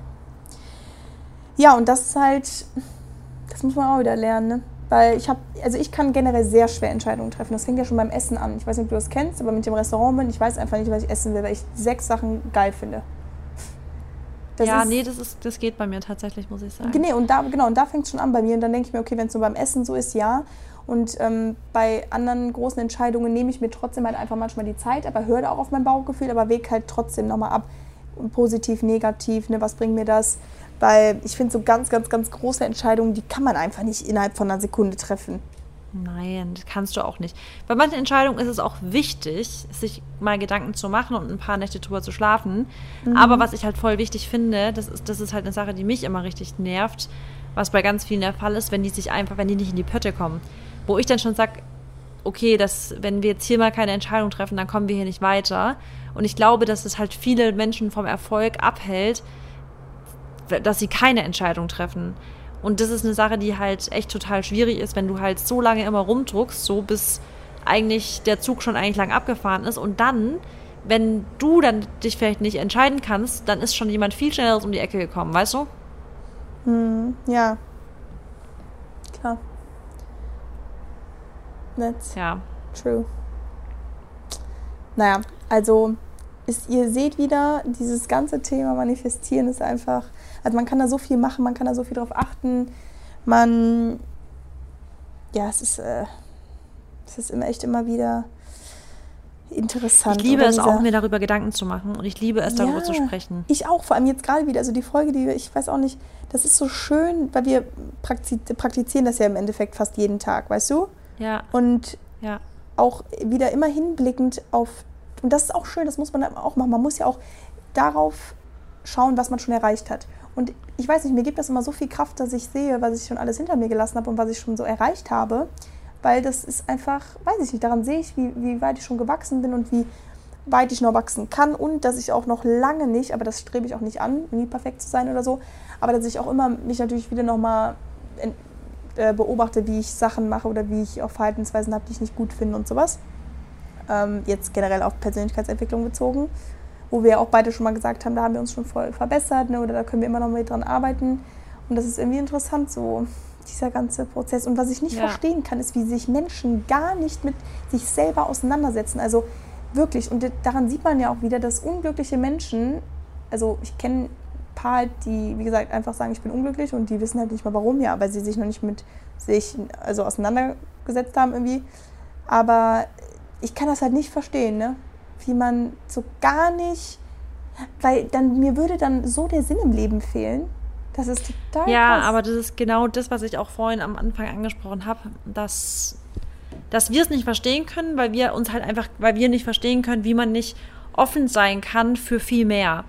Ja, und das ist halt, das muss man auch wieder lernen, ne? Weil ich habe, also ich kann generell sehr schwer Entscheidungen treffen. Das fängt ja schon beim Essen an. Ich weiß nicht, ob du das kennst, aber mit dem Restaurant bin, ich weiß einfach nicht, was ich essen will, weil ich sechs Sachen geil finde. Das ja, ist, nee, das, ist, das geht bei mir tatsächlich, muss ich sagen. Nee, und da, genau, und da fängt es schon an bei mir. Und dann denke ich mir, okay, wenn es so beim Essen so ist, ja. Und ähm, bei anderen großen Entscheidungen nehme ich mir trotzdem halt einfach manchmal die Zeit, aber höre da auch auf mein Bauchgefühl, aber wege halt trotzdem nochmal ab. Positiv, negativ, ne, was bringt mir das? Weil ich finde, so ganz, ganz, ganz große Entscheidungen, die kann man einfach nicht innerhalb von einer Sekunde treffen. Nein, das kannst du auch nicht. Bei manchen Entscheidungen ist es auch wichtig, sich mal Gedanken zu machen und ein paar Nächte drüber zu schlafen. Mhm. Aber was ich halt voll wichtig finde, das ist, das ist halt eine Sache, die mich immer richtig nervt, was bei ganz vielen der Fall ist, wenn die sich einfach, wenn die nicht in die Pötte kommen. Wo ich dann schon sage, okay, das, wenn wir jetzt hier mal keine Entscheidung treffen, dann kommen wir hier nicht weiter. Und ich glaube, dass es halt viele Menschen vom Erfolg abhält, dass sie keine Entscheidung treffen. Und das ist eine Sache, die halt echt total schwierig ist, wenn du halt so lange immer rumdruckst, so bis eigentlich der Zug schon eigentlich lang abgefahren ist. Und dann, wenn du dann dich vielleicht nicht entscheiden kannst, dann ist schon jemand viel schneller um die Ecke gekommen, weißt du? Hm, ja. Klar. That's ja. true. Naja, also ist, ihr seht wieder, dieses ganze Thema Manifestieren ist einfach also man kann da so viel machen, man kann da so viel drauf achten. Man, ja, es ist, äh, es ist immer echt immer wieder interessant. Ich liebe es auch, mir darüber Gedanken zu machen und ich liebe es, darüber Ja, zu sprechen. Ich auch, vor allem jetzt gerade wieder, also die Folge, die wir, ich weiß auch nicht, das ist so schön, weil wir praktiz praktizieren das ja im Endeffekt fast jeden Tag, weißt du? Ja, Und ja. auch wieder immer hinblickend auf, und das ist auch schön, das muss man auch machen, man muss ja auch darauf schauen, was man schon erreicht hat. Und ich weiß nicht, mir gibt das immer so viel Kraft, dass ich sehe, was ich schon alles hinter mir gelassen habe und was ich schon so erreicht habe, weil das ist einfach, weiß ich nicht, daran sehe ich, wie, wie weit ich schon gewachsen bin und wie weit ich noch wachsen kann und dass ich auch noch lange nicht, aber das strebe ich auch nicht an, nie perfekt zu sein oder so, aber dass ich auch immer mich natürlich wieder nochmal äh, beobachte, wie ich Sachen mache oder wie ich auch Verhaltensweisen habe, die ich nicht gut finde und sowas. Ähm, jetzt generell auf Persönlichkeitsentwicklung bezogen, wo wir auch beide schon mal gesagt haben, da haben wir uns schon voll verbessert ne, oder da können wir immer noch mal dran arbeiten. Und das ist irgendwie interessant, so dieser ganze Prozess. Und was ich nicht Ja. verstehen kann, ist, wie sich Menschen gar nicht mit sich selber auseinandersetzen. Also wirklich, und daran sieht man ja auch wieder, dass unglückliche Menschen, also ich kenne paar, die, wie gesagt, einfach sagen, ich bin unglücklich und die wissen halt nicht mal warum, ja, weil sie sich noch nicht mit sich also auseinandergesetzt haben irgendwie. Aber ich kann das halt nicht verstehen, ne? wie man so gar nicht, weil dann mir würde dann so der Sinn im Leben fehlen. Das ist total Ja, krass. aber das ist genau das, was ich auch vorhin am Anfang angesprochen habe, dass, dass wir es nicht verstehen können, weil wir uns halt einfach, weil wir nicht verstehen können, wie man nicht offen sein kann für viel mehr.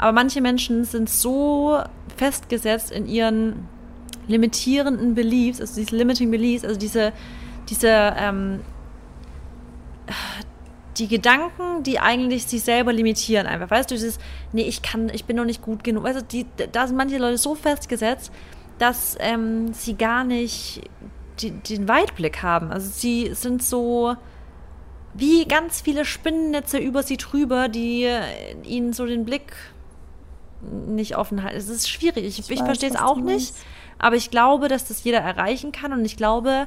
Aber manche Menschen sind so festgesetzt in ihren limitierenden Beliefs, also diese limiting beliefs, also diese, diese ähm, die Gedanken, die eigentlich sich selber limitieren, einfach. Weißt du, dieses, nee, ich kann, ich bin noch nicht gut genug. Du, die, da sind manche Leute so festgesetzt, dass ähm, sie gar nicht die, den Weitblick haben. Also sie sind so wie ganz viele Spinnennetze über sie drüber, die ihnen so den Blick nicht offen halten. Es ist schwierig. Ich, ich, weiß, verstehe es auch nicht. Aber ich glaube, dass das jeder erreichen kann. Und ich glaube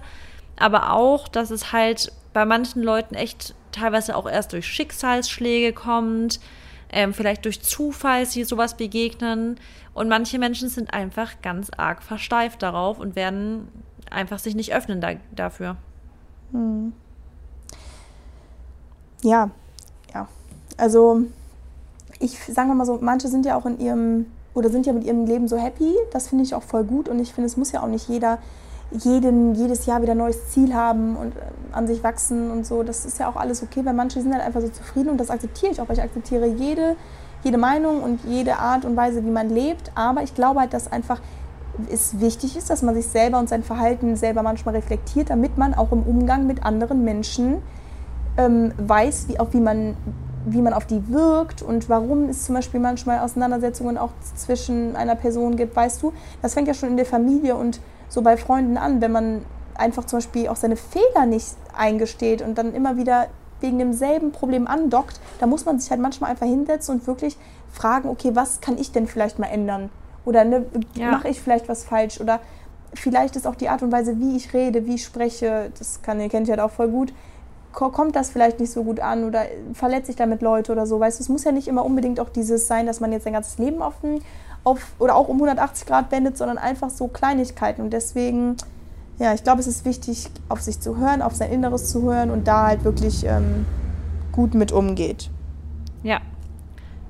aber auch, dass es halt bei manchen Leuten echt teilweise auch erst durch Schicksalsschläge kommt, ähm, vielleicht durch Zufall sie sowas begegnen. Und manche Menschen sind einfach ganz arg versteift darauf und werden einfach sich nicht öffnen da, dafür. Ja, ja. Also ich sagen wir mal so, manche sind ja auch in ihrem oder sind ja mit ihrem Leben so happy. Das finde ich auch voll gut und ich finde, es muss ja auch nicht jeder jeden, jedes Jahr wieder ein neues Ziel haben und äh, an sich wachsen und so. Das ist ja auch alles okay, weil manche sind halt einfach so zufrieden und das akzeptiere ich auch, weil ich akzeptiere jede, jede Meinung und jede Art und Weise, wie man lebt. Aber ich glaube halt, dass einfach es wichtig ist, dass man sich selber und sein Verhalten selber manchmal reflektiert, damit man auch im Umgang mit anderen Menschen ähm, weiß, wie, auch wie, man, wie man auf die wirkt und warum es zum Beispiel manchmal Auseinandersetzungen auch zwischen einer Person gibt, weißt du, das fängt ja schon in der Familie und so bei Freunden an, wenn man einfach zum Beispiel auch seine Fehler nicht eingesteht und dann immer wieder wegen demselben Problem andockt, da muss man sich halt manchmal einfach hinsetzen und wirklich fragen, okay, was kann ich denn vielleicht mal ändern? Oder ne, Ja. mache ich vielleicht was falsch? Oder vielleicht ist auch die Art und Weise, wie ich rede, wie ich spreche, das kann, ihr kennt ihr halt auch voll gut, kommt das vielleicht nicht so gut an oder verletze ich damit Leute oder so. Weißt du, es muss ja nicht immer unbedingt auch dieses sein, dass man jetzt sein ganzes Leben auf, den, auf oder auch um 180 Grad wendet, sondern einfach so Kleinigkeiten. Und deswegen, ja, ich glaube, es ist wichtig, auf sich zu hören, auf sein Inneres zu hören und da halt wirklich ähm, gut mit umgeht. Ja.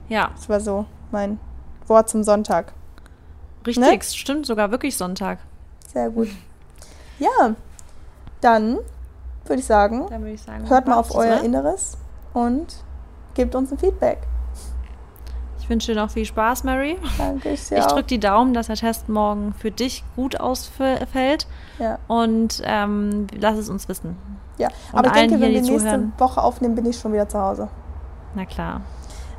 Ja, Das war so mein Wort zum Sonntag. richtig. Ne? Stimmt sogar wirklich Sonntag. Sehr gut. Ja, dann würde ich sagen, Dann würde ich sagen, hört mal auf euer oder? Inneres und gebt uns ein Feedback. Ich wünsche dir noch viel Spaß, Mary. Danke, ich dir Ich drücke die Daumen, dass der Test morgen für dich gut ausfällt Ja, und ähm, lass es uns wissen. ja. Und aber ich allen denke, wenn wir die nächste zuhören. Woche aufnehmen, bin ich schon wieder zu Hause. Na klar,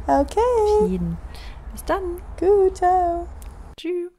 Okay, jeden. Bis dann. gut, ciao. Tschüss.